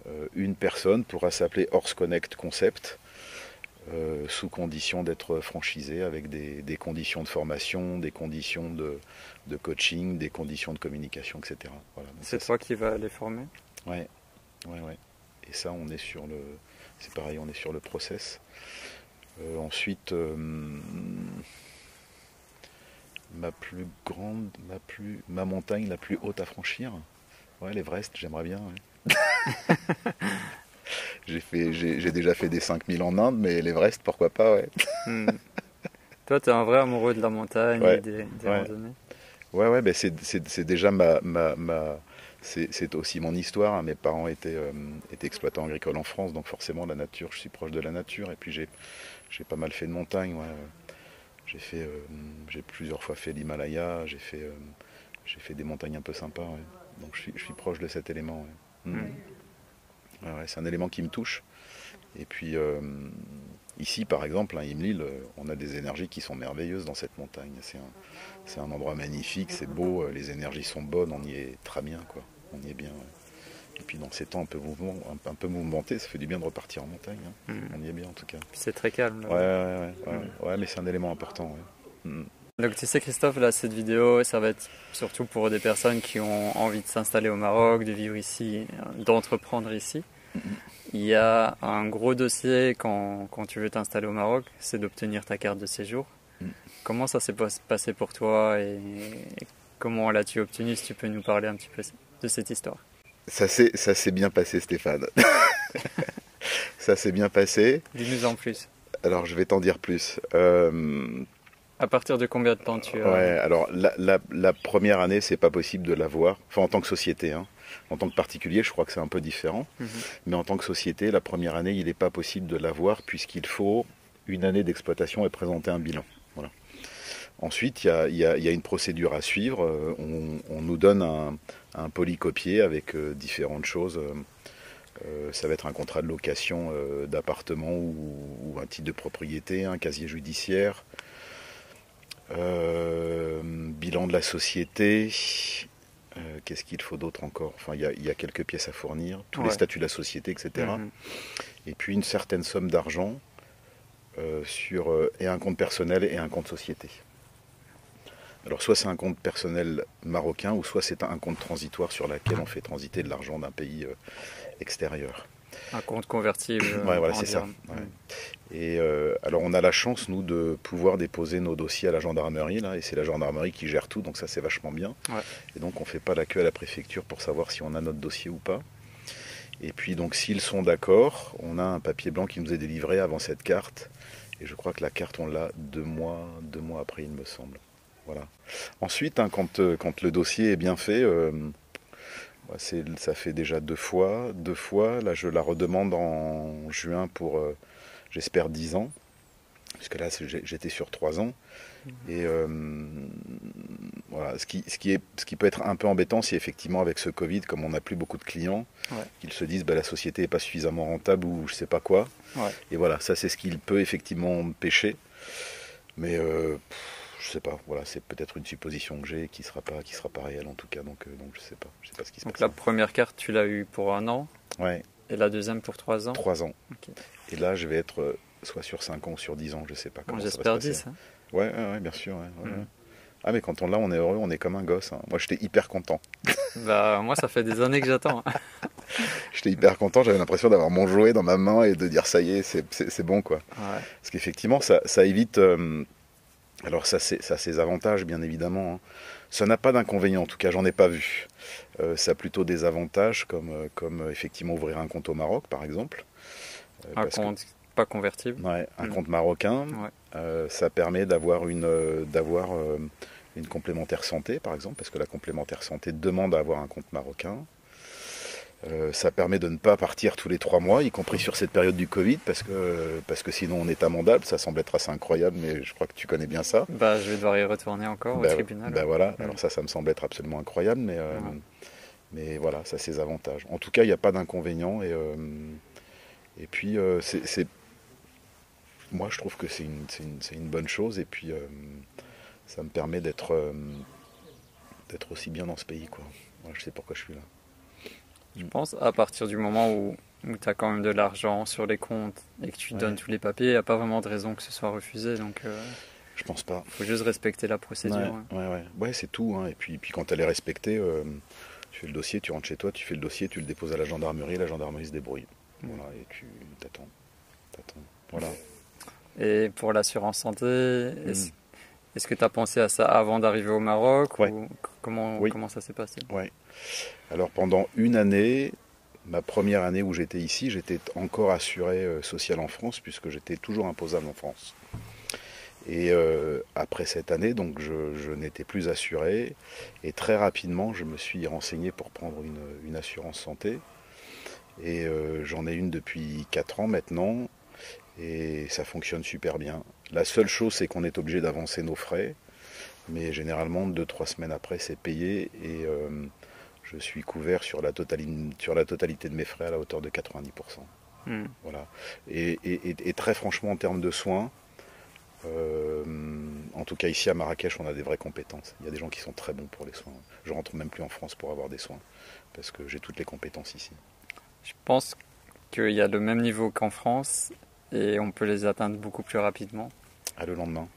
Speaker 2: euh, une personne pourra s'appeler Horse Connect Concept, euh, sous condition d'être franchisé avec des, conditions de formation, des conditions de, coaching, des conditions de communication, etc.
Speaker 1: c'est toi qui vas les former?
Speaker 2: Ouais, ouais, ouais. Et ça, on est sur le, c'est pareil, on est sur le process. Ensuite, ma plus grande, ma plus, ma montagne la plus haute à franchir, ouais, l'Everest, j'aimerais bien. j'ai fait, j'ai, déjà fait des 5000 en Inde, mais l'Everest, pourquoi pas, ouais.
Speaker 1: Hmm. Toi, tu es un vrai amoureux de la montagne et des, randonnées.
Speaker 2: Ouais, ouais, ben c'est, déjà ma, ma, ma c'est, aussi mon histoire. Hein. Mes parents étaient, euh, étaient exploitants agricoles en France, donc forcément la nature, je suis proche de la nature. Et puis j'ai, pas mal fait de montagne. J'ai fait, euh, j'ai plusieurs fois fait l'Himalaya. J'ai fait, euh, j'ai fait des montagnes un peu sympas. Donc je suis, je suis proche de cet élément. Mm. c'est un élément qui me touche. Et puis euh, ici, par exemple, à hein, Imlil, on a des énergies qui sont merveilleuses dans cette montagne. C'est un, endroit magnifique, c'est beau, les énergies sont bonnes, on y est très bien, quoi. On y est bien. Et puis dans ces temps un peu, mouvement, un, peu mouvementés, ça fait du bien de repartir en montagne. Hein. Mm. On y est bien en tout cas.
Speaker 1: C'est très calme.
Speaker 2: Ouais, ouais, ouais, mais c'est un élément important. Mm.
Speaker 1: Donc tu sais Christophe, là cette vidéo, ça va être surtout pour des personnes qui ont envie de s'installer au Maroc, de vivre ici, d'entreprendre ici. Il y a un gros dossier quand, quand tu veux t'installer au Maroc, c'est d'obtenir ta carte de séjour. Mm. Comment ça s'est passé pour toi et, comment l'as-tu obtenu Si tu peux nous parler un petit peu de cette histoire?
Speaker 2: Ça s'est bien passé, Stéphane. ça s'est bien passé.
Speaker 1: Dis-nous en plus.
Speaker 2: Alors, je vais t'en dire plus. Euh,
Speaker 1: à partir de combien de temps tu
Speaker 2: as Ouais, alors la, première année, c'est pas possible de l'avoir. Enfin, en tant que société, hein. En tant que particulier, je crois que c'est un peu différent. Mhm. Mais en tant que société, la première année, il n'est pas possible de l'avoir puisqu'il faut une année d'exploitation et présenter un bilan. Voilà. Ensuite, il y, a, une procédure à suivre. Euh, on, nous donne un, polycopier avec euh, différentes choses. Euh, ça va être un contrat de location d'appartement ou, un titre de propriété, un casier judiciaire, bilan de la société. Qu'est-ce qu'il faut d'autre encore? Enfin, il y, a quelques pièces à fournir, tous les statuts de la société, etc. Mhm. Et puis une certaine somme d'argent sur et un compte personnel et un compte société. Alors soit c'est un compte personnel marocain ou soit c'est un compte transitoire sur lequel on fait transiter de l'argent d'un pays euh, extérieur.
Speaker 1: Un compte convertible.
Speaker 2: ouais, voilà, c'est ça. Et euh, alors on a la chance nous de pouvoir déposer nos dossiers à la gendarmerie là, et c'est la gendarmerie qui gère tout, donc ça c'est vachement bien. Et donc on fait pas la queue à la préfecture pour savoir si on a notre dossier ou pas. Et puis donc s'ils sont d'accord, on a un papier blanc qui nous est délivré avant cette carte. Et je crois que la carte on l'a deux mois, deux mois après il me semble. Voilà. Ensuite, hein, euh, quand, le dossier est bien fait, euh, bah, ça fait déjà deux fois. Deux fois, là je la redemande en juin pour, euh, j'espère, dix ans. Puisque là, j'étais sur trois ans. Et voilà, ce qui, ce, qui est, ce qui peut être un peu embêtant, c'est effectivement avec ce Covid, comme on n'a plus beaucoup de clients, qu'ils se disent bah, la société n'est pas suffisamment rentable ou je sais pas quoi. Et voilà, ça c'est ce qui peut effectivement pêcher. Mais je sais pas. Voilà, c'est peut-être une supposition que j'ai qui sera pas qui sera pas réelle en tout cas. Donc euh, donc je sais pas. Je sais pas ce qui se
Speaker 1: donc la première carte tu l'as eue pour un an.
Speaker 2: Ouais.
Speaker 1: Et la deuxième pour trois ans.
Speaker 2: Trois ans. Et là je vais être euh, soit sur cinq ans ou sur dix ans, je sais pas comment
Speaker 1: J'espère dix. Hein.
Speaker 2: Ouais, ouais, bien sûr. Mm. Ah mais quand on l'a, on est heureux, on est comme un gosse. Hein. Moi j'étais hyper content.
Speaker 1: bah moi ça fait des années que j'attends.
Speaker 2: j'étais hyper content, j'avais l'impression d'avoir mon jouet dans ma main et de dire ça y est, c'est bon quoi. Parce qu'effectivement ça, ça évite. Euh, alors ça, ça a ses avantages, bien évidemment. Hein. Ça n'a pas d'inconvénients, en tout cas, j'en ai pas vu. Euh, ça a plutôt des avantages, comme, euh, comme euh, effectivement ouvrir un compte au Maroc, par exemple.
Speaker 1: un compte pas convertible
Speaker 2: Ouais, un mm. compte marocain. ça permet d'avoir une, d'avoir, une complémentaire santé, par exemple, parce que la complémentaire santé demande à avoir un compte marocain. Euh, ça permet de ne pas partir tous les trois mois, y compris sur cette période du Covid, parce que, parce que sinon on est amendable. Ça semble être assez incroyable, mais je crois que tu connais bien ça.
Speaker 1: Bah, je vais devoir y retourner encore au
Speaker 2: bah,
Speaker 1: tribunal.
Speaker 2: Bah voilà, alors ça, ça me semble être absolument incroyable, mais, euh, mais voilà, ça a ses avantages. En tout cas, il n'y a pas d'inconvénient. Et, euh, et puis, c'est, moi, je trouve que c'est une, une, une, bonne chose. Et puis, ça me permet d'être, d'être aussi bien dans ce pays. Quoi. je sais pourquoi je suis là.
Speaker 1: Je pense à partir du moment où, où tu as quand même de l'argent sur les comptes et que tu donnes tous les papiers, il n'y a pas vraiment de raison que ce soit refusé. Donc, euh,
Speaker 2: je pense pas.
Speaker 1: Il faut juste respecter la procédure.
Speaker 2: Ouais, ouais, ouais. c'est tout. Hein. Et puis, puis quand elle est respectée, euh, tu fais le dossier, tu rentres chez toi, tu fais le dossier, tu le déposes à la gendarmerie, la gendarmerie se débrouille. Mm. Voilà, et tu t'attends. Voilà.
Speaker 1: Et pour l'assurance santé, est-ce mm. que tu as pensé à ça avant d'arriver au Maroc ou comment, comment ça s'est passé?
Speaker 2: Ouais. Alors pendant une année, ma première année où j'étais ici, j'étais encore assuré euh, social en France puisque j'étais toujours imposable en France. Et euh, après cette année, donc je, n'étais plus assuré. Et très rapidement, je me suis renseigné pour prendre une, assurance santé. Et euh, j'en ai une depuis 4 ans maintenant. Et ça fonctionne super bien. La seule chose, c'est qu'on est obligé d'avancer nos frais. Mais généralement, 2-3 semaines après, c'est payé. Et je suis couvert sur la, totalité de mes frais à la hauteur de 90%. Hmm. Voilà. Et, très franchement, en termes de soins, euh, en tout cas ici à Marrakech, on a des vraies compétences. Il y a des gens qui sont très bons pour les soins. Je rentre même plus en France pour avoir des soins, parce que j'ai toutes les compétences ici.
Speaker 1: Je pense qu'il y a le même niveau qu'en France, et on peut les atteindre beaucoup plus rapidement.
Speaker 2: À le lendemain.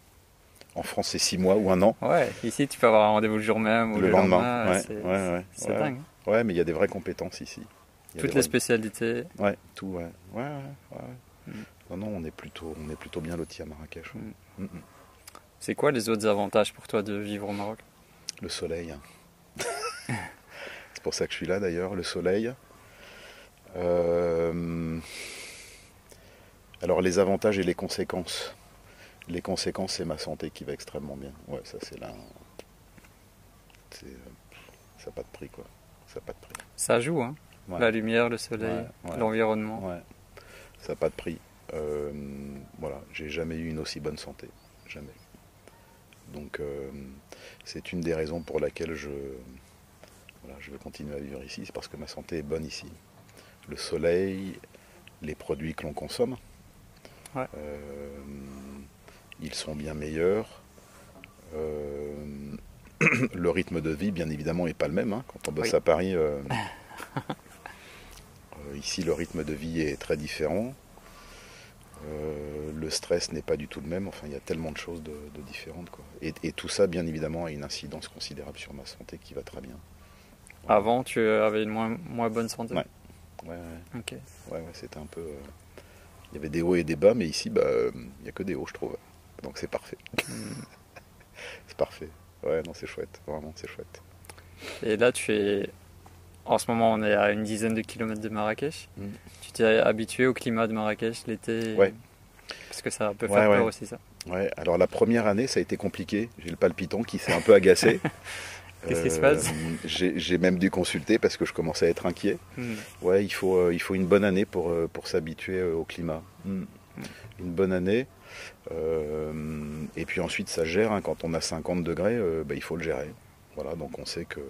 Speaker 2: En France, c'est six mois ou un an.
Speaker 1: Ouais, ici, tu peux avoir un rendez-vous le jour même ou le, lendemain. Ouais, c'est ouais,
Speaker 2: ouais, dingue. Ouais, mais il y a des vraies compétences ici.
Speaker 1: Toutes les spécialités.
Speaker 2: Ouais, tout, ouais. Ouais, ouais, mm. Non, non, on est plutôt, on est plutôt bien lotis à Marrakech. Mm. Mm,
Speaker 1: c'est quoi les autres avantages pour toi de vivre au Maroc?
Speaker 2: Le soleil. Hein. C'est pour ça que je suis là d'ailleurs, le soleil. Euh, alors les avantages et les conséquences. Les conséquences, c'est ma santé qui va extrêmement bien. Ouais, ça c'est là. C'est, euh, ça n'a pas de prix quoi. Ça pas de prix.
Speaker 1: Ça joue, hein
Speaker 2: Ouais.
Speaker 1: La lumière, le soleil,
Speaker 2: Ouais, ouais.
Speaker 1: l'environnement.
Speaker 2: Ouais. Ça n'a pas de prix. Euh, voilà, j'ai jamais eu une aussi bonne santé. Jamais. Donc euh, c'est une des raisons pour laquelle je, voilà, je veux continuer à vivre ici. C'est parce que ma santé est bonne ici. Le soleil, les produits que l'on consomme, euh, ils sont bien meilleurs. Euh, le rythme de vie, bien évidemment, n'est pas le même. hein. Quand on bosse
Speaker 1: Oui.
Speaker 2: à Paris, euh, euh, ici, le rythme de vie est très différent. Euh, le stress n'est pas du tout le même. Enfin, il y a tellement de choses de, de différentes. Quoi. Et, et tout ça, bien évidemment, a une incidence considérable sur ma santé qui va très bien.
Speaker 1: Avant, tu avais une moins, moins bonne santé?
Speaker 2: Ouais. Ouais, ouais,
Speaker 1: Ok.
Speaker 2: ouais, ouais, c'était un peu. Il y avait des hauts et des bas, mais ici, bah, il n'y a que des hauts, je trouve. Donc c'est parfait. c'est parfait. Ouais, non, c'est chouette. Vraiment, c'est chouette.
Speaker 1: Et là, tu es. En ce moment, on est à une dizaine de kilomètres de Marrakech.
Speaker 2: Mm.
Speaker 1: Tu t'es habitué au climat de Marrakech l'été?
Speaker 2: Ouais.
Speaker 1: Parce que ça peut
Speaker 2: Ouais,
Speaker 1: faire peur
Speaker 2: ouais.
Speaker 1: aussi, ça.
Speaker 2: Ouais, alors la première année, ça a été compliqué. J'ai le palpitant qui s'est un peu agacé.
Speaker 1: Qu'est-ce qui se passe?
Speaker 2: J'ai j'ai même dû consulter parce que je commençais à être inquiet.
Speaker 1: Mm.
Speaker 2: Ouais, il faut, euh, il faut une bonne année pour, euh, pour s'habituer euh, au climat. Mm. Une bonne année. Euh, et puis ensuite, ça gère. hein. Quand on a 50 degrés, euh, bah, il faut le gérer. Voilà, donc on sait que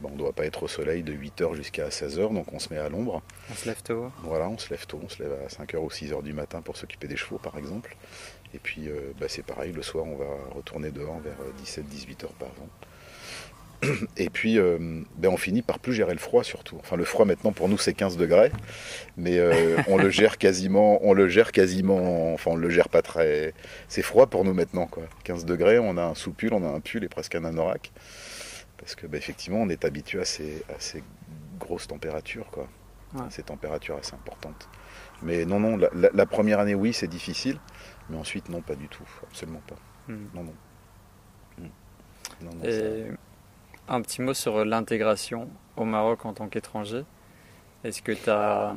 Speaker 2: bah, on ne doit pas être au soleil de 8h jusqu'à 16h, donc on se met à l'ombre.
Speaker 1: On se lève tôt.
Speaker 2: Voilà, on se lève tôt, on se lève à 5h ou 6h du matin pour s'occuper des chevaux, par exemple. Et puis, euh, bah, c'est pareil, le soir, on va retourner dehors vers 17-18 heures par vent. Et puis, euh, ben, on finit par plus gérer le froid, surtout. Enfin, le froid, maintenant, pour nous, c'est 15 degrés. Mais euh, on le gère quasiment, on le gère quasiment, enfin, on le gère pas très... C'est froid pour nous, maintenant, quoi. 15 degrés, on a un sous-pull, on a un pull et presque un anorak. Parce que, ben, effectivement, on est habitué à ces, à ces grosses températures, quoi.
Speaker 1: Ouais.
Speaker 2: Ces températures assez importantes. Mais non, non, la, la- la première année, oui, c'est difficile. Mais ensuite, non, pas du tout. Absolument pas.
Speaker 1: Mm.
Speaker 2: Non, non. Mm. Non, non,
Speaker 1: Et un petit mot sur l'intégration au Maroc en tant qu'étranger. Est-ce que tu as,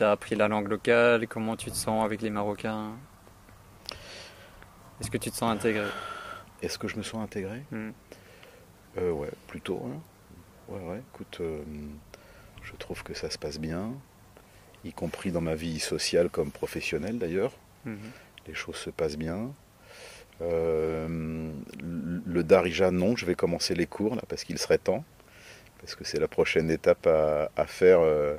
Speaker 1: appris la langue locale? Comment tu te sens avec les Marocains? Est-ce que tu te sens intégré?
Speaker 2: Est-ce que je me sens intégré?
Speaker 1: Mm.
Speaker 2: Euh, Ouais, plutôt. hein. Ouais, ouais. Écoute, euh, je trouve que ça se passe bien, y compris dans ma vie sociale comme professionnelle d'ailleurs.
Speaker 1: Mhm.
Speaker 2: Les choses se passent bien. Euh, le Darija, non, je vais commencer les cours là parce qu'il serait temps. Parce que c'est la prochaine étape à, à faire euh,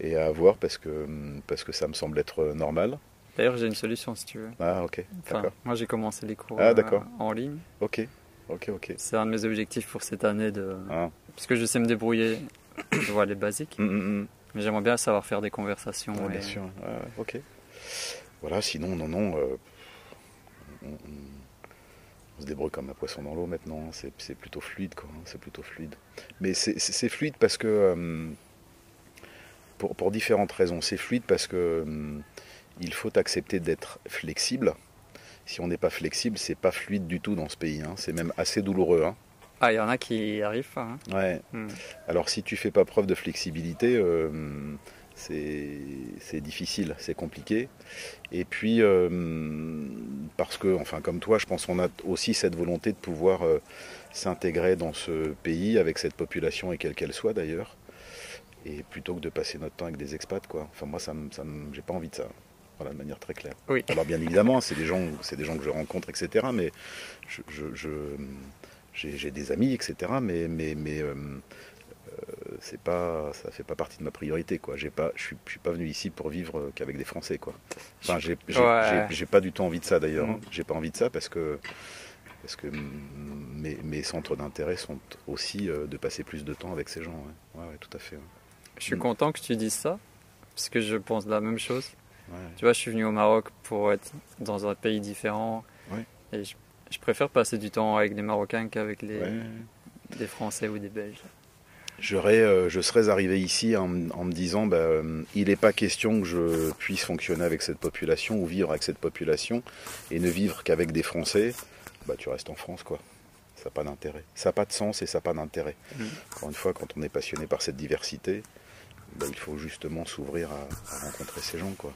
Speaker 2: et à avoir parce que, parce que ça me semble être normal.
Speaker 1: D'ailleurs, j'ai une solution si tu veux.
Speaker 2: Ah, ok,
Speaker 1: Enfin,
Speaker 2: d'accord.
Speaker 1: moi, j'ai commencé les cours
Speaker 2: Ah,
Speaker 1: euh, en ligne.
Speaker 2: Ok, ok, ok.
Speaker 1: C'est un de mes objectifs pour cette année. De...
Speaker 2: Ah.
Speaker 1: Parce que je sais me débrouiller, je vois les basiques.
Speaker 2: Mm, mm, mm.
Speaker 1: Mais j'aimerais bien savoir faire des conversations.
Speaker 2: Ouais,
Speaker 1: et-
Speaker 2: bien sûr, ok. Voilà, sinon, non, non, euh, on, on- on se débrouille comme un poisson dans l'eau maintenant, hein, c'est c'est plutôt fluide, quoi, hein, c'est plutôt fluide. Mais c'est- fluide parce que, euh, pour, pour différentes raisons, c'est fluide parce que euh, il faut accepter d'être flexible. Si on n'est pas flexible, c'est pas fluide du tout dans ce pays, hein, c'est même assez douloureux. hein.
Speaker 1: Ah, il y en a qui arrivent hein.
Speaker 2: Ouais,
Speaker 1: Mm.
Speaker 2: alors si tu fais pas preuve de flexibilité, euh, c'est difficile, c'est compliqué. Et puis euh, parce que, enfin comme toi, je pense qu'on a aussi cette volonté de pouvoir euh, s'intégrer dans ce pays avec cette population et quelle qu'elle soit d'ailleurs. Et plutôt que de passer notre temps avec des expats, quoi. Enfin moi, ça, j'ai pas envie de ça. Voilà, de manière très claire.
Speaker 1: Oui.
Speaker 2: Alors bien évidemment, c'est des gens, c'est des gens que je rencontre, etc. Mais je, j'ai, des amis, etc. Mais, mais, mais euh, c'est pas, ça fait pas partie de ma priorité, quoi. J'ai pas, je suis, je suis pas venu ici pour vivre euh, qu'avec des Français, quoi. Enfin, j'ai,
Speaker 1: Ouais.
Speaker 2: pas du tout envie de ça d'ailleurs. hein.
Speaker 1: Mm.
Speaker 2: J'ai pas envie de ça parce que parce que mes, mes centres d'intérêt sont aussi euh, de passer plus de temps avec ces gens. Ouais, ouais, ouais, tout à fait. ouais.
Speaker 1: Je suis
Speaker 2: Mm.
Speaker 1: content que tu dises ça, parce que je pense la même chose. Tu vois, je suis venu au Maroc pour être dans un pays différent. Et je, je préfère passer du temps avec des Marocains qu'avec les, des Français ou des Belges.
Speaker 2: J'aurais, euh, je serais arrivé ici en, en me disant, bah, euh, il n'est pas question que je puisse fonctionner avec cette population ou vivre avec cette population et ne vivre qu'avec des Français. Bah, tu restes en France, quoi. Ça n'a pas d'intérêt. Ça n'a pas de sens et ça n'a pas d'intérêt.
Speaker 1: Mm.
Speaker 2: Encore une fois, quand on est passionné par cette diversité, ben, il faut justement s'ouvrir à, à rencontrer ces gens. Quoi.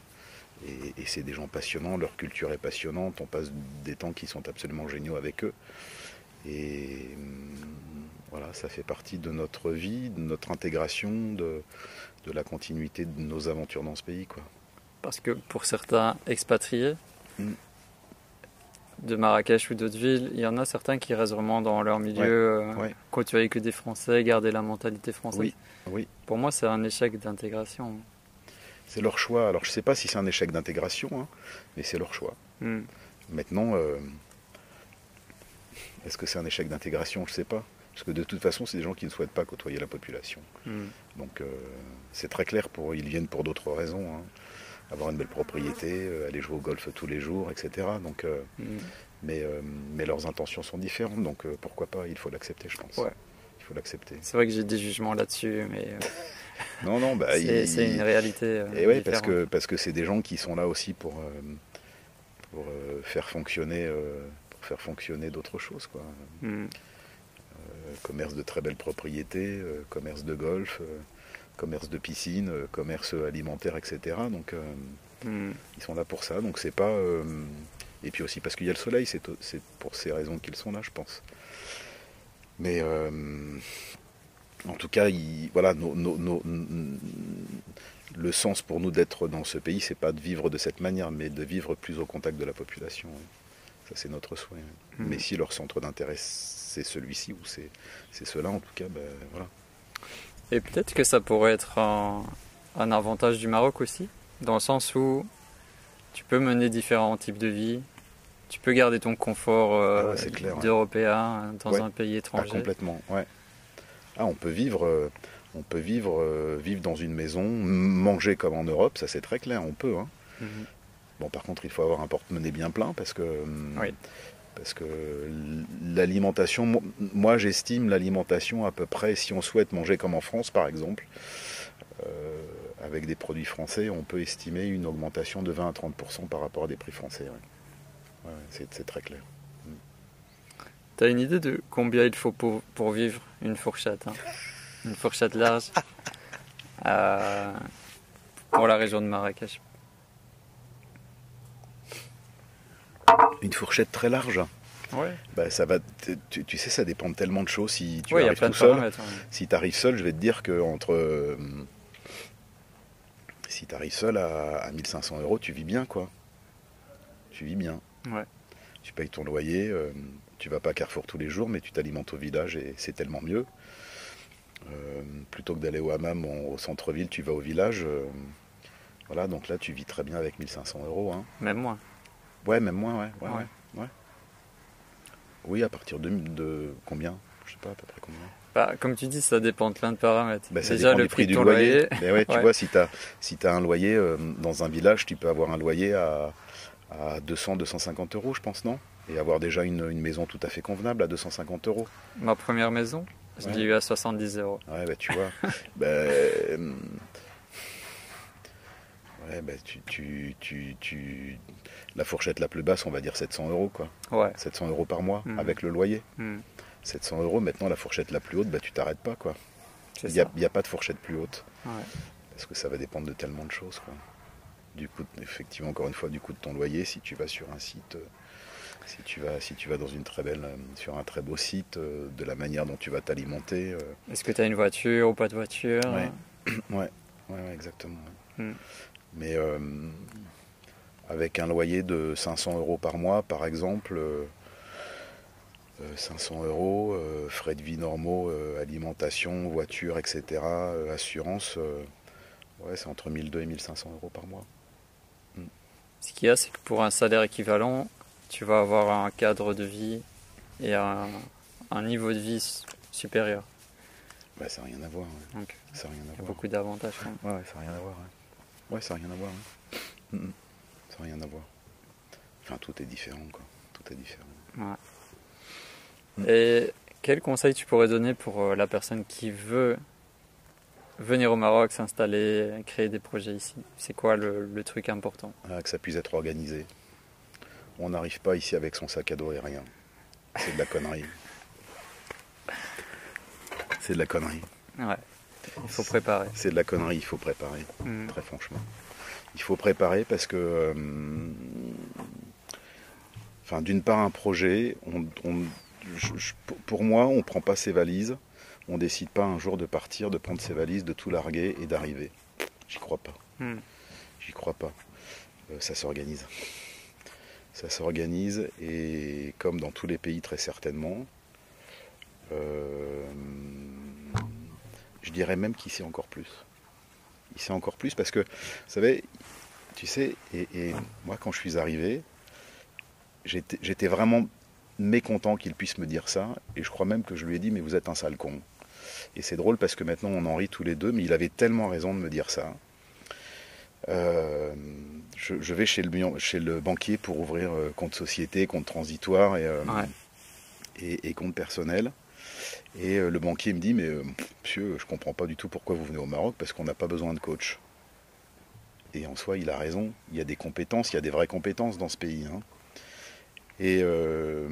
Speaker 2: Et, et c'est des gens passionnants, leur culture est passionnante, on passe des temps qui sont absolument géniaux avec eux. Et hum, voilà, ça fait partie de notre vie, de notre intégration, de, de la continuité de nos aventures dans ce pays. Quoi.
Speaker 1: Parce que pour certains expatriés
Speaker 2: Mm.
Speaker 1: de Marrakech ou d'autres villes, il y en a certains qui restent vraiment dans leur milieu,
Speaker 2: Ouais,
Speaker 1: euh,
Speaker 2: ouais.
Speaker 1: côtoyer que des Français, garder la mentalité française.
Speaker 2: Oui, oui.
Speaker 1: Pour moi, c'est un échec d'intégration.
Speaker 2: C'est leur choix. Alors je ne sais pas si c'est un échec d'intégration, hein, mais c'est leur choix.
Speaker 1: Mm.
Speaker 2: Maintenant, euh, est-ce que c'est un échec d'intégration? Je ne sais pas. Parce que de toute façon, c'est des gens qui ne souhaitent pas côtoyer la population.
Speaker 1: Mm.
Speaker 2: Donc euh, c'est très clair, pour, ils viennent pour d'autres raisons. hein. Avoir une belle propriété, euh, aller jouer au golf tous les jours, etc. Donc, euh,
Speaker 1: Mm.
Speaker 2: mais, mais leurs intentions sont différentes, donc pourquoi pas? Il faut l'accepter, je pense.
Speaker 1: Ouais.
Speaker 2: Il faut l'accepter.
Speaker 1: C'est vrai que j'ai des jugements là-dessus, mais
Speaker 2: Non, non, bah,
Speaker 1: c'est
Speaker 2: il-
Speaker 1: une réalité.
Speaker 2: Et ouais, parce que parce que c'est des gens qui sont là aussi pour pour faire fonctionner pour faire fonctionner d'autres choses quoi.
Speaker 1: Mm.
Speaker 2: Euh, commerce de très belles propriétés, euh, commerce de golf, euh, commerce de piscine, commerce alimentaire, etc. Donc euh,
Speaker 1: Mm.
Speaker 2: ils sont là pour ça. Donc c'est pas et puis aussi parce qu'il y a le soleil, c'est pour ces raisons qu'ils sont là, je pense. Mais en tout cas, il- voilà, nos- nos- nos- le sens pour nous d'être dans ce pays, c'est pas de vivre de cette manière, mais de vivre plus au contact de la population. Ça, c'est notre souhait. oui.
Speaker 1: Mm.
Speaker 2: Mais si leur centre d'intérêt c'est celui-ci ou c'est c'est cela, en tout cas, ben, voilà.
Speaker 1: Et peut-être que ça pourrait être un, un avantage du Maroc aussi, dans le sens où tu peux mener différents types de vie, tu peux garder ton confort euh,
Speaker 2: Ah ouais, ouais.
Speaker 1: d'Européen dans
Speaker 2: Ouais.
Speaker 1: un pays
Speaker 2: Ah,
Speaker 1: étranger.
Speaker 2: complètement, ouais. Ah, on peut vivre, euh, on peut vivre, euh, vivre dans une maison, manger comme en Europe, ça c'est très clair, on peut. hein.
Speaker 1: Mhm.
Speaker 2: Bon, par contre, il faut avoir un porte-monnaie bien plein parce que, hum,
Speaker 1: Oui.
Speaker 2: parce que l'alimentation, mo- moi j'estime l'alimentation à peu près, si on souhaite manger comme en France par exemple, euh, avec des produits français, on peut estimer une augmentation de 20 à 30% par rapport à des prix français. ouais. Ouais, ouais, c'est très clair.
Speaker 1: T'as une idée de combien il faut pour, pour vivre une fourchette hein? Une fourchette large? Euh, pour la région de Marrakech.
Speaker 2: Une fourchette très large.
Speaker 1: Ouais,
Speaker 2: Bah, ça va, tu, tu sais, ça dépend de tellement de choses. Si tu
Speaker 1: Ouais,
Speaker 2: arrives tout seul,
Speaker 1: ouais.
Speaker 2: si tu arrives seul, je vais te dire que entre, euh, si tu arrives seul à, à 1500 euros, tu vis bien, quoi. Tu vis bien.
Speaker 1: Ouais.
Speaker 2: Tu payes ton loyer, euh, tu vas pas à Carrefour tous les jours, mais tu t'alimentes au village et c'est tellement mieux. Euh, plutôt que d'aller au hammam au, au centre-ville, tu vas au village. euh, voilà, donc là, tu vis très bien avec 1500 euros. Hein.
Speaker 1: Même moins.
Speaker 2: Ouais, même moins, ouais. ouais,
Speaker 1: Ouais.
Speaker 2: ouais. Oui, à partir de, de combien? Je sais pas à peu près combien.
Speaker 1: Bah, comme tu dis, ça dépend de plein de paramètres.
Speaker 2: Bah, ça
Speaker 1: Déjà,
Speaker 2: dépend
Speaker 1: le
Speaker 2: du
Speaker 1: prix
Speaker 2: du loyer.
Speaker 1: loyer.
Speaker 2: Mais ouais, tu vois, si tu as, si as un loyer euh, dans un village, tu peux avoir un loyer à, à 200, 250 euros, je pense, non? Et avoir déjà une, une maison tout à fait convenable à 250 euros.
Speaker 1: Ma première maison, je l'ai eu à 70 euros.
Speaker 2: Ouais, bah tu vois. bah, ouais, tu, tu, tu, tu- La fourchette la plus basse, on va dire 700 euros, quoi.
Speaker 1: Ouais.
Speaker 2: 700 euros par mois
Speaker 1: Mhm.
Speaker 2: avec le loyer.
Speaker 1: Hmm,
Speaker 2: 700 euros, maintenant la fourchette la plus haute, bah tu t'arrêtes pas, quoi. Il n'y a, pas de fourchette plus haute.
Speaker 1: Ouais.
Speaker 2: Parce que ça va dépendre de tellement de choses. Quoi. Du coup, effectivement, encore une fois, du coût de ton loyer, si tu vas sur un site, euh, si tu vas, si tu vas dans une très belle, euh, sur un très beau site, euh, de la manière dont tu vas t'alimenter.
Speaker 1: Est-ce que tu as une voiture ou pas de voiture
Speaker 2: Ouais. ouais, ouais, ouais, exactement. ouais.
Speaker 1: Mm.
Speaker 2: Mais euh, avec un loyer de 500 euros par mois, par exemple, euh, euh, 500 euros, euh, frais de vie normaux, euh, alimentation, voiture, etc., euh, assurance, euh, ouais, c'est entre 1200 et 1500 euros par mois.
Speaker 1: Ce qu'il y a, c'est que pour un salaire équivalent, tu vas avoir un cadre de vie et un, un niveau de vie supérieur.
Speaker 2: Ouais, ça n'a rien à voir. ouais.
Speaker 1: Donc,
Speaker 2: Ça n'a rien
Speaker 1: il y a
Speaker 2: voir.
Speaker 1: beaucoup d'avantages.
Speaker 2: Ouais, ouais, ça n'a rien à voir. Ouais, ouais ça n'a rien à voir. ouais. Mm, mm. Ça n'a rien à voir. Enfin, tout est différent, quoi. Tout est différent. Mm.
Speaker 1: Et quel conseil tu pourrais donner pour euh, la personne qui veut venir au Maroc, s'installer, créer des projets ici? C'est quoi le, le truc important?
Speaker 2: Ah, que ça puisse être organisé. On n'arrive pas ici avec son sac à dos et rien. C'est de la connerie. C'est de la connerie.
Speaker 1: Ouais. Il faut préparer.
Speaker 2: C'est de la connerie, il faut préparer,
Speaker 1: Mm.
Speaker 2: très franchement. Il faut préparer parce que, euh, enfin, d'une part, un projet, on, on- je- je- pour moi, on ne prend pas ses valises, on décide pas un jour de partir, de prendre ses valises, de tout larguer et d'arriver. J'y crois pas.
Speaker 1: Mm.
Speaker 2: J'y crois pas. Euh, ça s'organise. Ça s'organise et comme dans tous les pays très certainement, euh, je dirais même qu'ici encore plus. Ici encore plus parce que, vous savez, tu sais, et, et moi quand je suis arrivé, j'étais vraiment mécontent qu'il puisse me dire ça et je crois même que je lui ai dit mais vous êtes un sale con. Et c'est drôle parce que maintenant on en rit tous les deux, mais il avait tellement raison de me dire ça. Euh, je, je vais chez le, chez le banquier pour ouvrir euh, compte société, compte transitoire et, euh,
Speaker 1: Ouais.
Speaker 2: et, et compte personnel. Et euh, le banquier me dit, mais euh, monsieur, je comprends pas du tout pourquoi vous venez au Maroc, parce qu'on n'a pas besoin de coach. Et en soi, il a raison. Il y a des compétences, il y a des vraies compétences dans ce pays. hein. Et euh,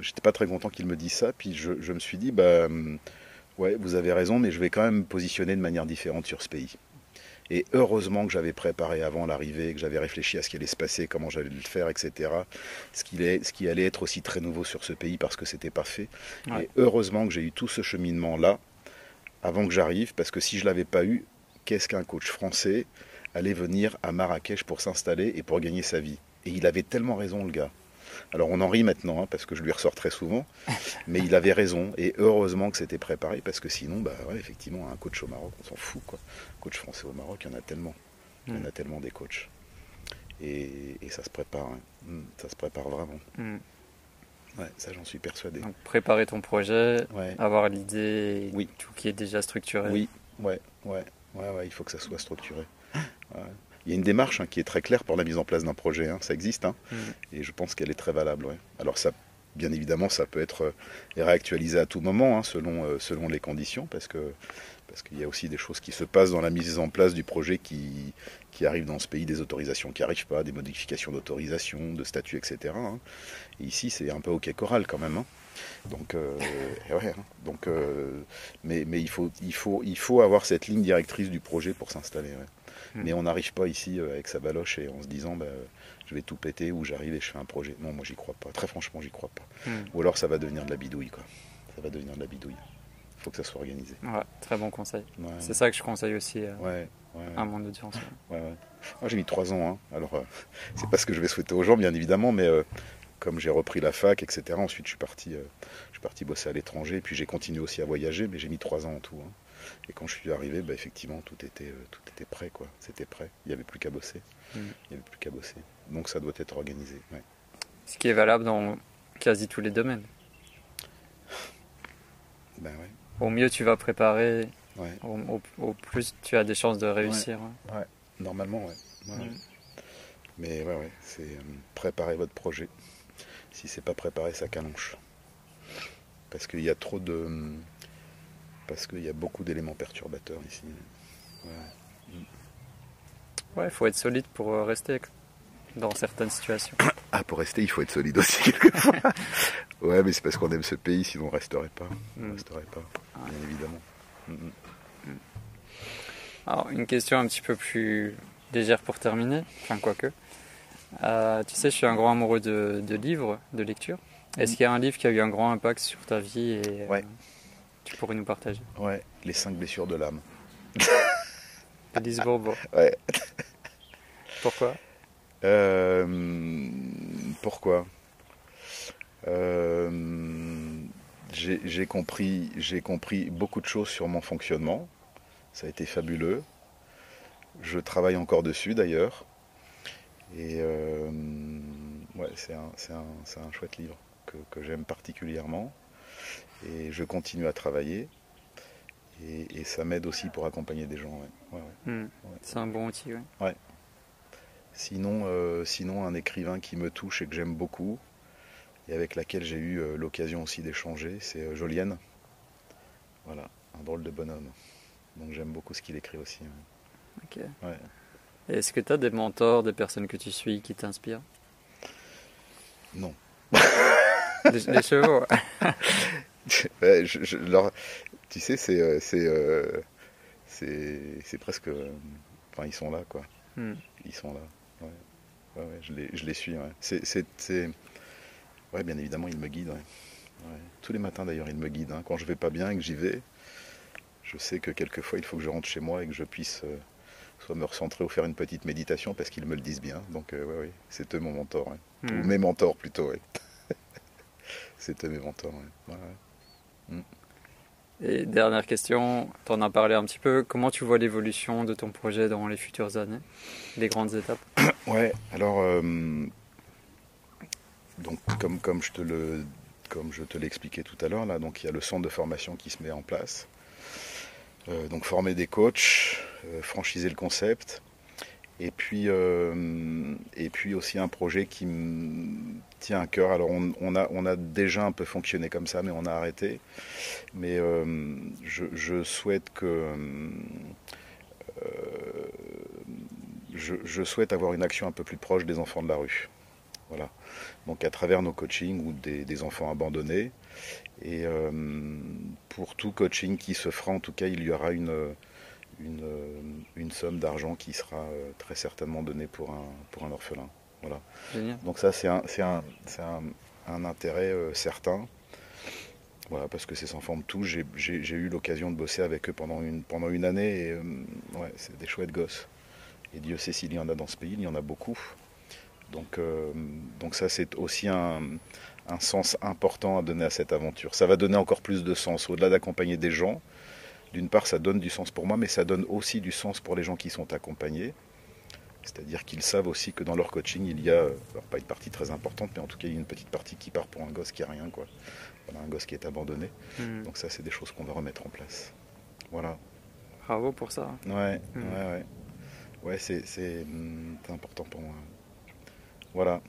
Speaker 2: j'étais pas très content qu'il me dise ça. Puis je, me suis dit, bah, ouais, vous avez raison, mais je vais quand même me positionner de manière différente sur ce pays. Et heureusement que j'avais préparé avant l'arrivée, que j'avais réfléchi à ce qui allait se passer, comment j'allais le faire, etc. Ce qui, allait, ce qui allait être aussi très nouveau sur ce pays parce que c'était pas fait.
Speaker 1: Ouais.
Speaker 2: Et heureusement que j'ai eu tout ce cheminement-là avant que j'arrive, parce que si je l'avais pas eu, qu'est-ce qu'un coach français allait venir à Marrakech pour s'installer et pour gagner sa vie? Et il avait tellement raison, le gars. Alors on en rit maintenant, hein, parce que je lui ressors très souvent, mais il avait raison, et heureusement que c'était préparé, parce que sinon, bah ouais, effectivement, un coach au Maroc, on s'en fout, quoi. Coach français au Maroc, il y en a tellement. Il y en a tellement des coachs. Et, et ça se prépare, hein. Mm, ça se prépare vraiment.
Speaker 1: Mm.
Speaker 2: Ouais, ça j'en suis persuadé.
Speaker 1: Donc préparer ton projet,
Speaker 2: Ouais.
Speaker 1: avoir l'idée,
Speaker 2: Oui.
Speaker 1: tout qui est déjà structuré.
Speaker 2: Oui, ouais, ouais, ouais, ouais, il faut que ça soit structuré. Ouais. Il y a une démarche hein, qui est très claire pour la mise en place d'un projet, hein, ça existe, hein,
Speaker 1: Mm.
Speaker 2: et je pense qu'elle est très valable. ouais. Alors ça, bien évidemment, ça peut être euh, réactualisé à tout moment, selon, euh, selon les conditions, parce que parce qu'il y a aussi des choses qui se passent dans la mise en place du projet qui, qui arrivent dans ce pays, des autorisations qui n'arrivent pas, des modifications d'autorisation, de statut, etc. Et ici, c'est un peu au quai choral quand même. Donc, euh, ouais, donc, euh, mais, mais il, faut, il, faut, il faut avoir cette ligne directrice du projet pour s'installer. ouais.
Speaker 1: Mm.
Speaker 2: Mais on n'arrive pas ici euh, avec sa baloche et en se disant bah, je vais tout péter ou j'arrive et je fais un projet. Non, moi j'y crois pas. Très franchement, j'y crois pas.
Speaker 1: Mm.
Speaker 2: Ou alors ça va devenir de la bidouille. Quoi. Ça va devenir de la bidouille. Il faut que ça soit organisé.
Speaker 1: Ouais, très bon conseil.
Speaker 2: Ouais,
Speaker 1: C'est ça que je conseille aussi euh, à mon audience.
Speaker 2: Moi j'ai mis trois ans. hein. Alors euh, c'est pas ce que je vais souhaiter aux gens, bien évidemment, mais euh, comme j'ai repris la fac, etc. Ensuite je suis parti, je suis parti bosser à l'étranger, puis j'ai continué aussi à voyager, mais j'ai mis trois ans en tout. hein. Et quand je suis arrivé, bah, effectivement, tout était, euh, tout était prêt, quoi. C'était prêt. Il n'y avait plus qu'à bosser.
Speaker 1: Mm.
Speaker 2: Il n'y avait plus qu'à bosser. Donc ça doit être organisé. ouais.
Speaker 1: Ce qui est valable dans quasi tous les domaines.
Speaker 2: Ben ouais.
Speaker 1: Au mieux tu vas préparer,
Speaker 2: Ouais,
Speaker 1: au, au- au plus tu as des chances de réussir.
Speaker 2: ouais. Normalement, ouais.
Speaker 1: Mm.
Speaker 2: Mais ouais, ouais, c'est euh, préparer votre projet. Si c'est pas préparé, ça calonche. Parce qu'il y a trop de. Parce qu'il y a beaucoup d'éléments perturbateurs ici. Ouais.
Speaker 1: Il faut être solide pour euh, rester dans certaines situations.
Speaker 2: Ah, pour rester, il faut être solide aussi, quelquefois. ouais, mais c'est parce qu'on aime ce pays, sinon on resterait pas. On
Speaker 1: Mm.
Speaker 2: resterait pas, bien évidemment. Mm, mm.
Speaker 1: Alors, une question un petit peu plus légère pour terminer, enfin quoique. Euh, tu sais, je suis un grand amoureux de, de livres, de lecture. Est-ce qu'il y a un livre qui a eu un grand impact sur ta vie et euh,
Speaker 2: Ouais.
Speaker 1: Tu pourrais nous partager
Speaker 2: Ouais, les cinq blessures de l'âme.
Speaker 1: Élise Bourbeau.
Speaker 2: Ouais.
Speaker 1: Pourquoi?
Speaker 2: Euh, pourquoi? Euh, J'ai compris, compris beaucoup de choses sur mon fonctionnement. Ça a été fabuleux. Je travaille encore dessus d'ailleurs. Et euh, ouais, c'est un, un- un chouette livre que, que j'aime particulièrement. Et je continue à travailler. Et, et ça m'aide aussi pour accompagner des gens. ouais. Ouais, ouais.
Speaker 1: Hmm, C'est un bon outil, ouais.
Speaker 2: Sinon, euh, sinon, un écrivain qui me touche et que j'aime beaucoup, et avec laquelle j'ai eu euh, l'occasion aussi d'échanger, c'est euh, Jolienne. Voilà, un drôle de bonhomme. Donc j'aime beaucoup ce qu'il écrit aussi. ouais.
Speaker 1: Ok.
Speaker 2: Ouais.
Speaker 1: Est-ce que tu as des mentors, des personnes que tu suis qui t'inspirent?
Speaker 2: Non.
Speaker 1: les chevaux
Speaker 2: je- je- leur- tu sais, c'est, euh, c'est, euh, c'est, c'est presque, euh, enfin, ils sont là, quoi.
Speaker 1: Hmm.
Speaker 2: Ils sont là. Ouais. Ouais, ouais, je, les, je les suis. C'est, ouais, bien évidemment, ils me guident. Tous les matins, d'ailleurs, ils me guident. hein. Quand je vais pas bien et que j'y vais, je sais que quelquefois, il faut que je rentre chez moi et que je puisse euh, soit me recentrer ou faire une petite méditation parce qu'ils me le disent bien. Donc, euh, ouais, ouais, c'est eux mon mentor.
Speaker 1: Hmm.
Speaker 2: Ou mes mentors plutôt, ouais. c'est eux mes mentors. ouais. Ouais, ouais.
Speaker 1: Et dernière question, tu en as parlé un petit peu. Comment tu vois l'évolution de ton projet dans les futures années Les grandes étapes
Speaker 2: Ouais, alors euh, donc comme, comme je te le comme je te l'ai expliqué tout à l'heure là, donc il y a le centre de formation qui se met en place. Euh, donc former des coachs, euh, franchiser le concept, et puis euh, et puis aussi un projet qui me tient à cœur. Alors on, a déjà un peu fonctionné comme ça, mais on a arrêté. Mais euh, je, souhaite que euh, je, souhaite avoir une action un peu plus proche des enfants de la rue. Voilà. Donc à travers nos coachings ou des, enfants abandonnés. Et pour tout coaching qui se fera, en tout cas, il y aura une, une, une somme d'argent qui sera euh, très certainement donnée pour un, pour un orphelin. Voilà.
Speaker 1: Génial.
Speaker 2: Donc ça, c'est un, c'est un, c'est un, un intérêt euh, certain. Voilà, parce que ces enfants me touchent. J'ai, eu l'occasion de bosser avec eux pendant une, pendant une année. Et euh, ouais, c'est des chouettes gosses. Et Dieu sait s'il y en a dans ce pays, il y en a beaucoup. Donc, euh, donc ça, c'est aussi un, un sens important à donner à cette aventure. Ça va donner encore plus de sens. Au-delà d'accompagner des gens, d'une part, ça donne du sens pour moi, mais ça donne aussi du sens pour les gens qui sont accompagnés. C'est-à-dire qu'ils savent aussi que dans leur coaching, il y a, alors pas une partie très importante, mais en tout cas, il y a une petite partie qui part pour un gosse qui a rien, quoi. Voilà, un gosse qui est abandonné.
Speaker 1: Hmm.
Speaker 2: Donc ça, c'est des choses qu'on va remettre en place. Voilà.
Speaker 1: Bravo pour ça.
Speaker 2: Ouais, ouais, ouais. Ouais, c'est, c'est, hum, c'est important pour moi. Voilà.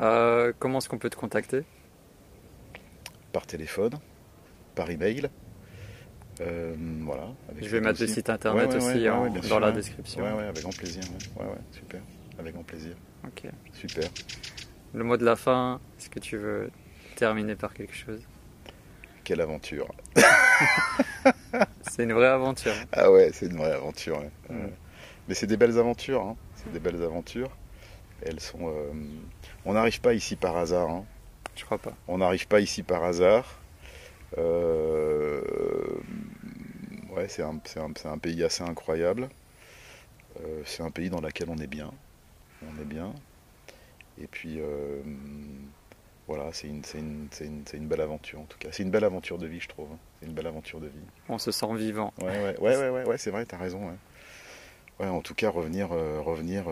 Speaker 1: Euh, comment est-ce qu'on peut te contacter?
Speaker 2: Par téléphone, par email. Euh, voilà. avec
Speaker 1: Je vais mettre le site internet
Speaker 2: Ouais, ouais,
Speaker 1: aussi
Speaker 2: ouais,
Speaker 1: en- dans
Speaker 2: sûr,
Speaker 1: la description.
Speaker 2: Ouais, ouais, avec grand plaisir. Ouais, ouais, super. Avec grand plaisir.
Speaker 1: Ok.
Speaker 2: Super.
Speaker 1: Le mot de la fin, est-ce que tu veux terminer par quelque chose?
Speaker 2: Quelle aventure.
Speaker 1: C'est une vraie aventure.
Speaker 2: Ah ouais, c'est une vraie aventure. Ouais. Mais c'est des belles aventures. hein. C'est des belles aventures. Elles sont. euh, On n'arrive pas ici par hasard. hein.
Speaker 1: Je crois pas.
Speaker 2: On n'arrive pas ici par hasard. Euh, Ouais, c'est un, pays assez incroyable. Euh, c'est un pays dans lequel on est bien. On est bien. Et puis, euh, voilà, c'est une, belle aventure en tout cas. C'est une belle aventure de vie, je trouve. hein. C'est une belle aventure de vie.
Speaker 1: On se sent vivant.
Speaker 2: Ouais, ouais, ouais, ouais, ouais, c'est vrai, t'as raison. Ouais. En tout cas, revenir, revenir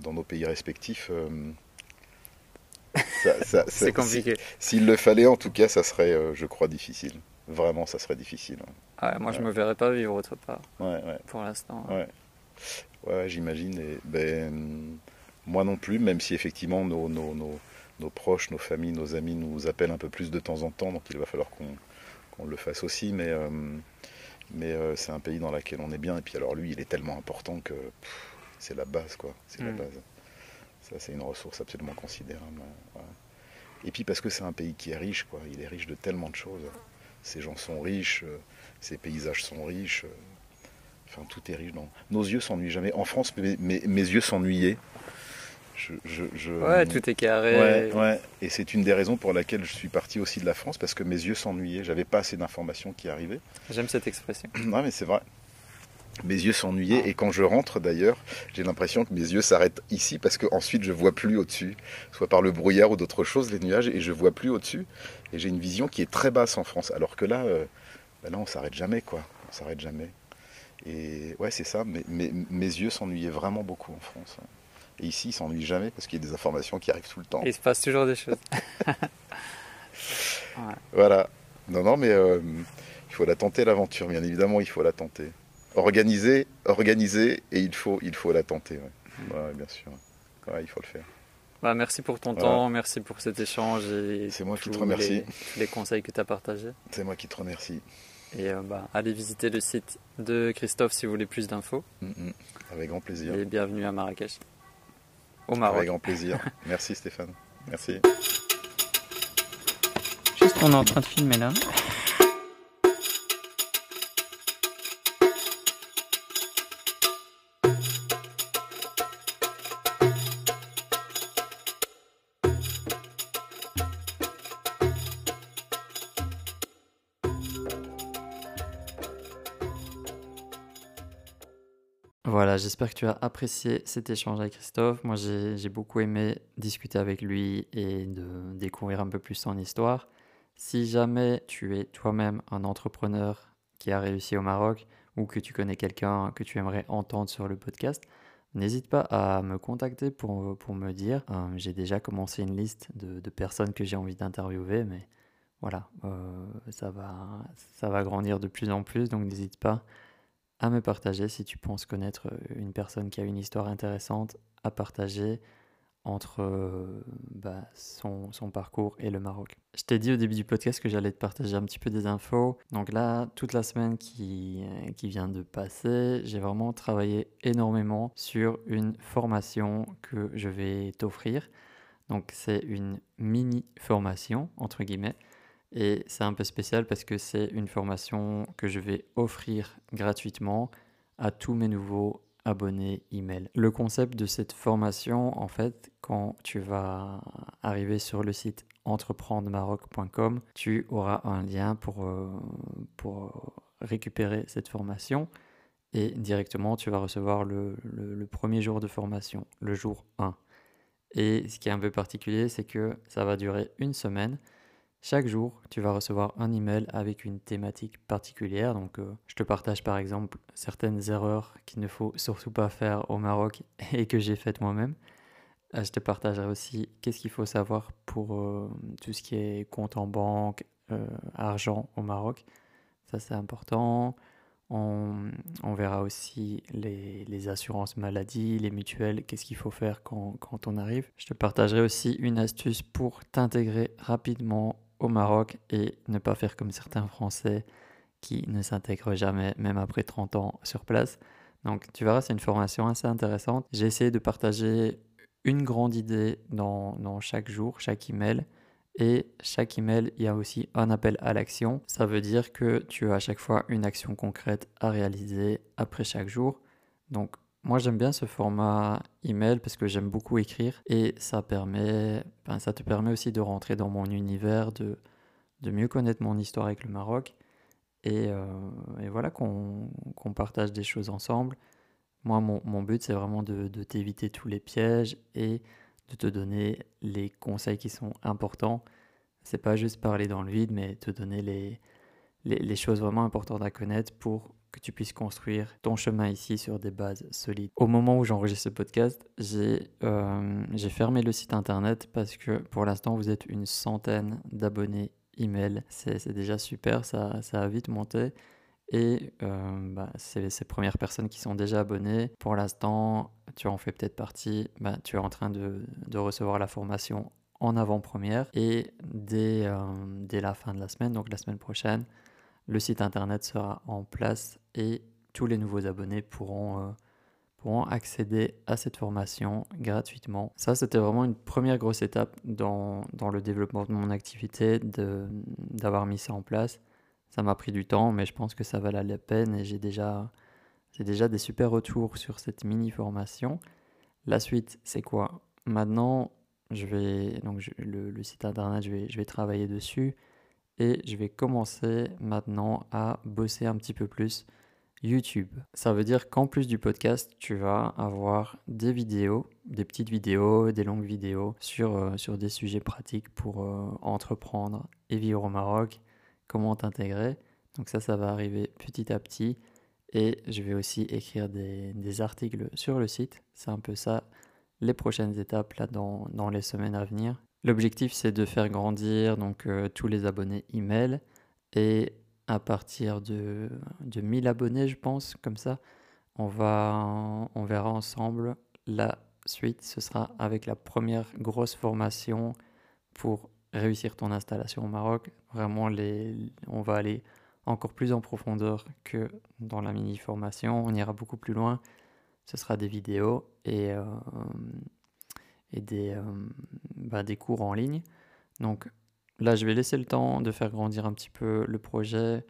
Speaker 2: dans nos pays respectifs. euh, ça- ça- ça-
Speaker 1: C'est compliqué.
Speaker 2: si- S'il le fallait, en tout cas, ça serait, euh, je crois, difficile. Vraiment, ça serait difficile.
Speaker 1: Ah, moi, je
Speaker 2: Ouais.
Speaker 1: me verrais pas vivre autre part pour l'instant.
Speaker 2: ouais. Ouais, j'imagine. Et ben, moi non plus, même si effectivement nos, nos, nos, nos proches, nos familles, nos amis nous appellent un peu plus de temps en temps, donc il va falloir qu'on le fasse aussi. Mais, euh, mais euh, c'est un pays dans lequel on est bien. Et puis alors lui, il est tellement important que c'est la base, quoi. C'est la
Speaker 1: Mm.
Speaker 2: base. Ça, c'est une ressource absolument considérable. ouais. Et puis parce que c'est un pays qui est riche, quoi. Il est riche de tellement de choses. Ces gens sont riches, euh, ces paysages sont riches. euh, Enfin, tout est riche. Dans... Nos yeux s'ennuient jamais. En France, mes, mes- mes yeux s'ennuyaient. Je, je, je-
Speaker 1: Ouais, tout est carré.
Speaker 2: Ouais, ouais. Et c'est une des raisons pour laquelle je suis parti aussi de la France, parce que mes yeux s'ennuyaient. J'avais pas assez d'informations qui arrivaient.
Speaker 1: J'aime cette expression.
Speaker 2: Non, mais c'est vrai. Mes yeux s'ennuyaient et quand je rentre d'ailleurs, j'ai l'impression que mes yeux s'arrêtent ici parce que ensuite je vois plus au-dessus, soit par le brouillard ou d'autres choses, les nuages, et je vois plus au-dessus. Et j'ai une vision qui est très basse en France, alors que là, euh, bah là on s'arrête jamais quoi, on s'arrête jamais. Et ouais, c'est ça. Mes, mes- mes yeux s'ennuyaient vraiment beaucoup en France. ouais. Et ici, ils s'ennuient jamais parce qu'il y a des informations qui arrivent tout le temps.
Speaker 1: Et il se passe toujours des choses.
Speaker 2: Voilà. Non, non, mais euh, il faut la tenter l'aventure, bien évidemment, il faut la tenter. Organiser, organiser, et il faut, il faut la tenter. Ouais. Ouais, bien sûr. Ouais, il faut le faire.
Speaker 1: Bah, merci pour ton
Speaker 2: Voilà.
Speaker 1: temps, merci pour cet échange et
Speaker 2: C'est moi qui te remercie.
Speaker 1: les conseils que tu as partagés.
Speaker 2: C'est moi qui te remercie.
Speaker 1: Et euh, bah, allez visiter le site de Christophe si vous voulez plus d'infos.
Speaker 2: Mm, mm. Avec grand plaisir.
Speaker 1: Et bienvenue à Marrakech. Au Maroc.
Speaker 2: Avec grand plaisir. Merci Stéphane. Merci.
Speaker 1: Juste, on est en train de filmer là. Voilà, j'espère que tu as apprécié cet échange avec Christophe. Moi, j'ai beaucoup aimé discuter avec lui et de découvrir un peu plus son histoire. Si jamais tu es toi-même un entrepreneur qui a réussi au Maroc ou que tu connais quelqu'un que tu aimerais entendre sur le podcast, n'hésite pas à me contacter pour, pour me dire. Euh, j'ai déjà commencé une liste de, de personnes que j'ai envie d'interviewer, mais voilà, euh, ça, va, ça va grandir de plus en plus, donc n'hésite pas à me partager si tu penses connaître une personne qui a une histoire intéressante à partager entre euh, bah, son, son, parcours et le Maroc. Je t'ai dit au début du podcast que j'allais te partager un petit peu des infos. Donc là, toute la semaine qui, euh, qui vient de passer, j'ai vraiment travaillé énormément sur une formation que je vais t'offrir. Donc c'est une mini formation, entre guillemets. Et c'est un peu spécial parce que c'est une formation que je vais offrir gratuitement à tous mes nouveaux abonnés email. Le concept de cette formation, en fait, quand tu vas arriver sur le site entreprendremaroc.com, tu auras un lien pour, euh, pour récupérer cette formation et directement tu vas recevoir le, le, premier jour de formation, le jour 1. Et ce qui est un peu particulier, c'est que ça va durer une semaine. Chaque jour, tu vas recevoir un email avec une thématique particulière. Donc, euh, je te partage par exemple certaines erreurs qu'il ne faut surtout pas faire au Maroc et que j'ai faites moi-même. Euh, je te partagerai aussi qu'est-ce qu'il faut savoir pour euh, tout ce qui est compte en banque, argent au Maroc. Ça, c'est important. On, verra aussi les, assurances maladie, les mutuelles, qu'est-ce qu'il faut faire quand, quand on arrive. Je te partagerai aussi une astuce pour t'intégrer rapidement au Maroc et ne pas faire comme certains Français qui ne s'intègrent jamais, même après 30 ans sur place. Donc tu verras, c'est une formation assez intéressante. J'ai essayé de partager une grande idée dans, dans, chaque jour, chaque email. Et chaque email, il y a aussi un appel à l'action. Ça veut dire que tu as à chaque fois une action concrète à réaliser après chaque jour. Donc moi, j'aime bien ce format email parce que j'aime beaucoup écrire et ça permet, ça te permet aussi de rentrer dans mon univers, de, de mieux connaître mon histoire avec le Maroc et, euh, et voilà qu'on partage des choses ensemble. Moi, mon, mon but, c'est vraiment de, de t'éviter tous les pièges et de te donner les conseils qui sont importants. C'est pas juste parler dans le vide, mais te donner les, les, les choses vraiment importantes à connaître pour que tu puisses construire ton chemin ici sur des bases solides. Au moment où j'enregistre ce podcast, j'ai euh, fermé le site internet parce que pour l'instant, vous êtes une centaine d'abonnés email. C'est déjà super, ça, ça a vite monté. Et euh, bah, c'est ces premières personnes qui sont déjà abonnées. Pour l'instant, tu en fais peut-être partie. Bah, tu es en train de, de, recevoir la formation en avant-première. Et dès, euh, dès la fin de la semaine, donc la semaine prochaine, le site internet sera en place et tous les nouveaux abonnés pourront, euh, pourront accéder à cette formation gratuitement. Ça, c'était vraiment une première grosse étape dans, dans le développement de mon activité, d'avoir mis ça en place. Ça m'a pris du temps, mais je pense que ça valait la peine et j'ai déjà, déjà des super retours sur cette mini formation. La suite, c'est quoi? Maintenant, je vais donc le, le, site internet, je vais, je vais travailler dessus et je vais commencer maintenant à bosser un petit peu plus YouTube. Ça veut dire qu'en plus du podcast, tu vas avoir des vidéos, des petites vidéos, des longues vidéos sur, euh, des sujets pratiques pour euh, entreprendre et vivre au Maroc, comment t'intégrer? Donc ça, ça va arriver petit à petit. Et je vais aussi écrire des, articles sur le site. C'est un peu ça les prochaines étapes dans les semaines à venir. L'objectif, c'est de faire grandir donc, euh, tous les abonnés email. Et à partir de, de 1000 abonnés, je pense, comme ça, on, va, on verra ensemble la suite. Ce sera avec la première grosse formation pour réussir ton installation au Maroc. Vraiment, les, on va aller encore plus en profondeur que dans la mini-formation. On ira beaucoup plus loin. Ce sera des vidéos et, euh, et des, euh, bah, des cours en ligne. Donc là, je vais laisser le temps de faire grandir un petit peu le projet,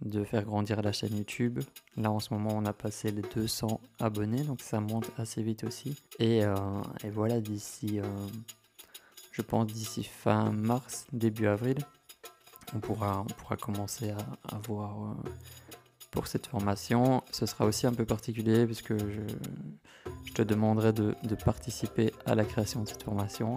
Speaker 1: de faire grandir la chaîne YouTube. Là, en ce moment, on a passé les 200 abonnés, donc ça monte assez vite aussi. Et, euh, et voilà, d'ici, euh, je pense, d'ici fin mars, début avril, on pourra, on pourra commencer à, à voir pour cette formation. Ce sera aussi un peu particulier puisque je, je te demanderai de, participer à la création de cette formation.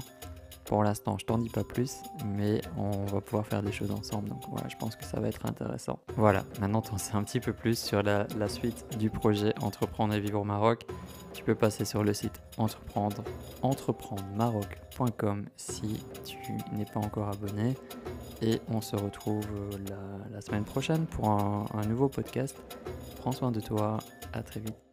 Speaker 1: Pour l'instant, je t'en dis pas plus, mais on va pouvoir faire des choses ensemble. Donc voilà, je pense que ça va être intéressant. Voilà, maintenant tu en sais un petit peu plus sur la, suite du projet Entreprendre et vivre au Maroc. Tu peux passer sur le site entreprendre, entreprendremaroc.com si tu n'es pas encore abonné. Et on se retrouve la, la semaine prochaine pour un, un nouveau podcast. Prends soin de toi, à très vite.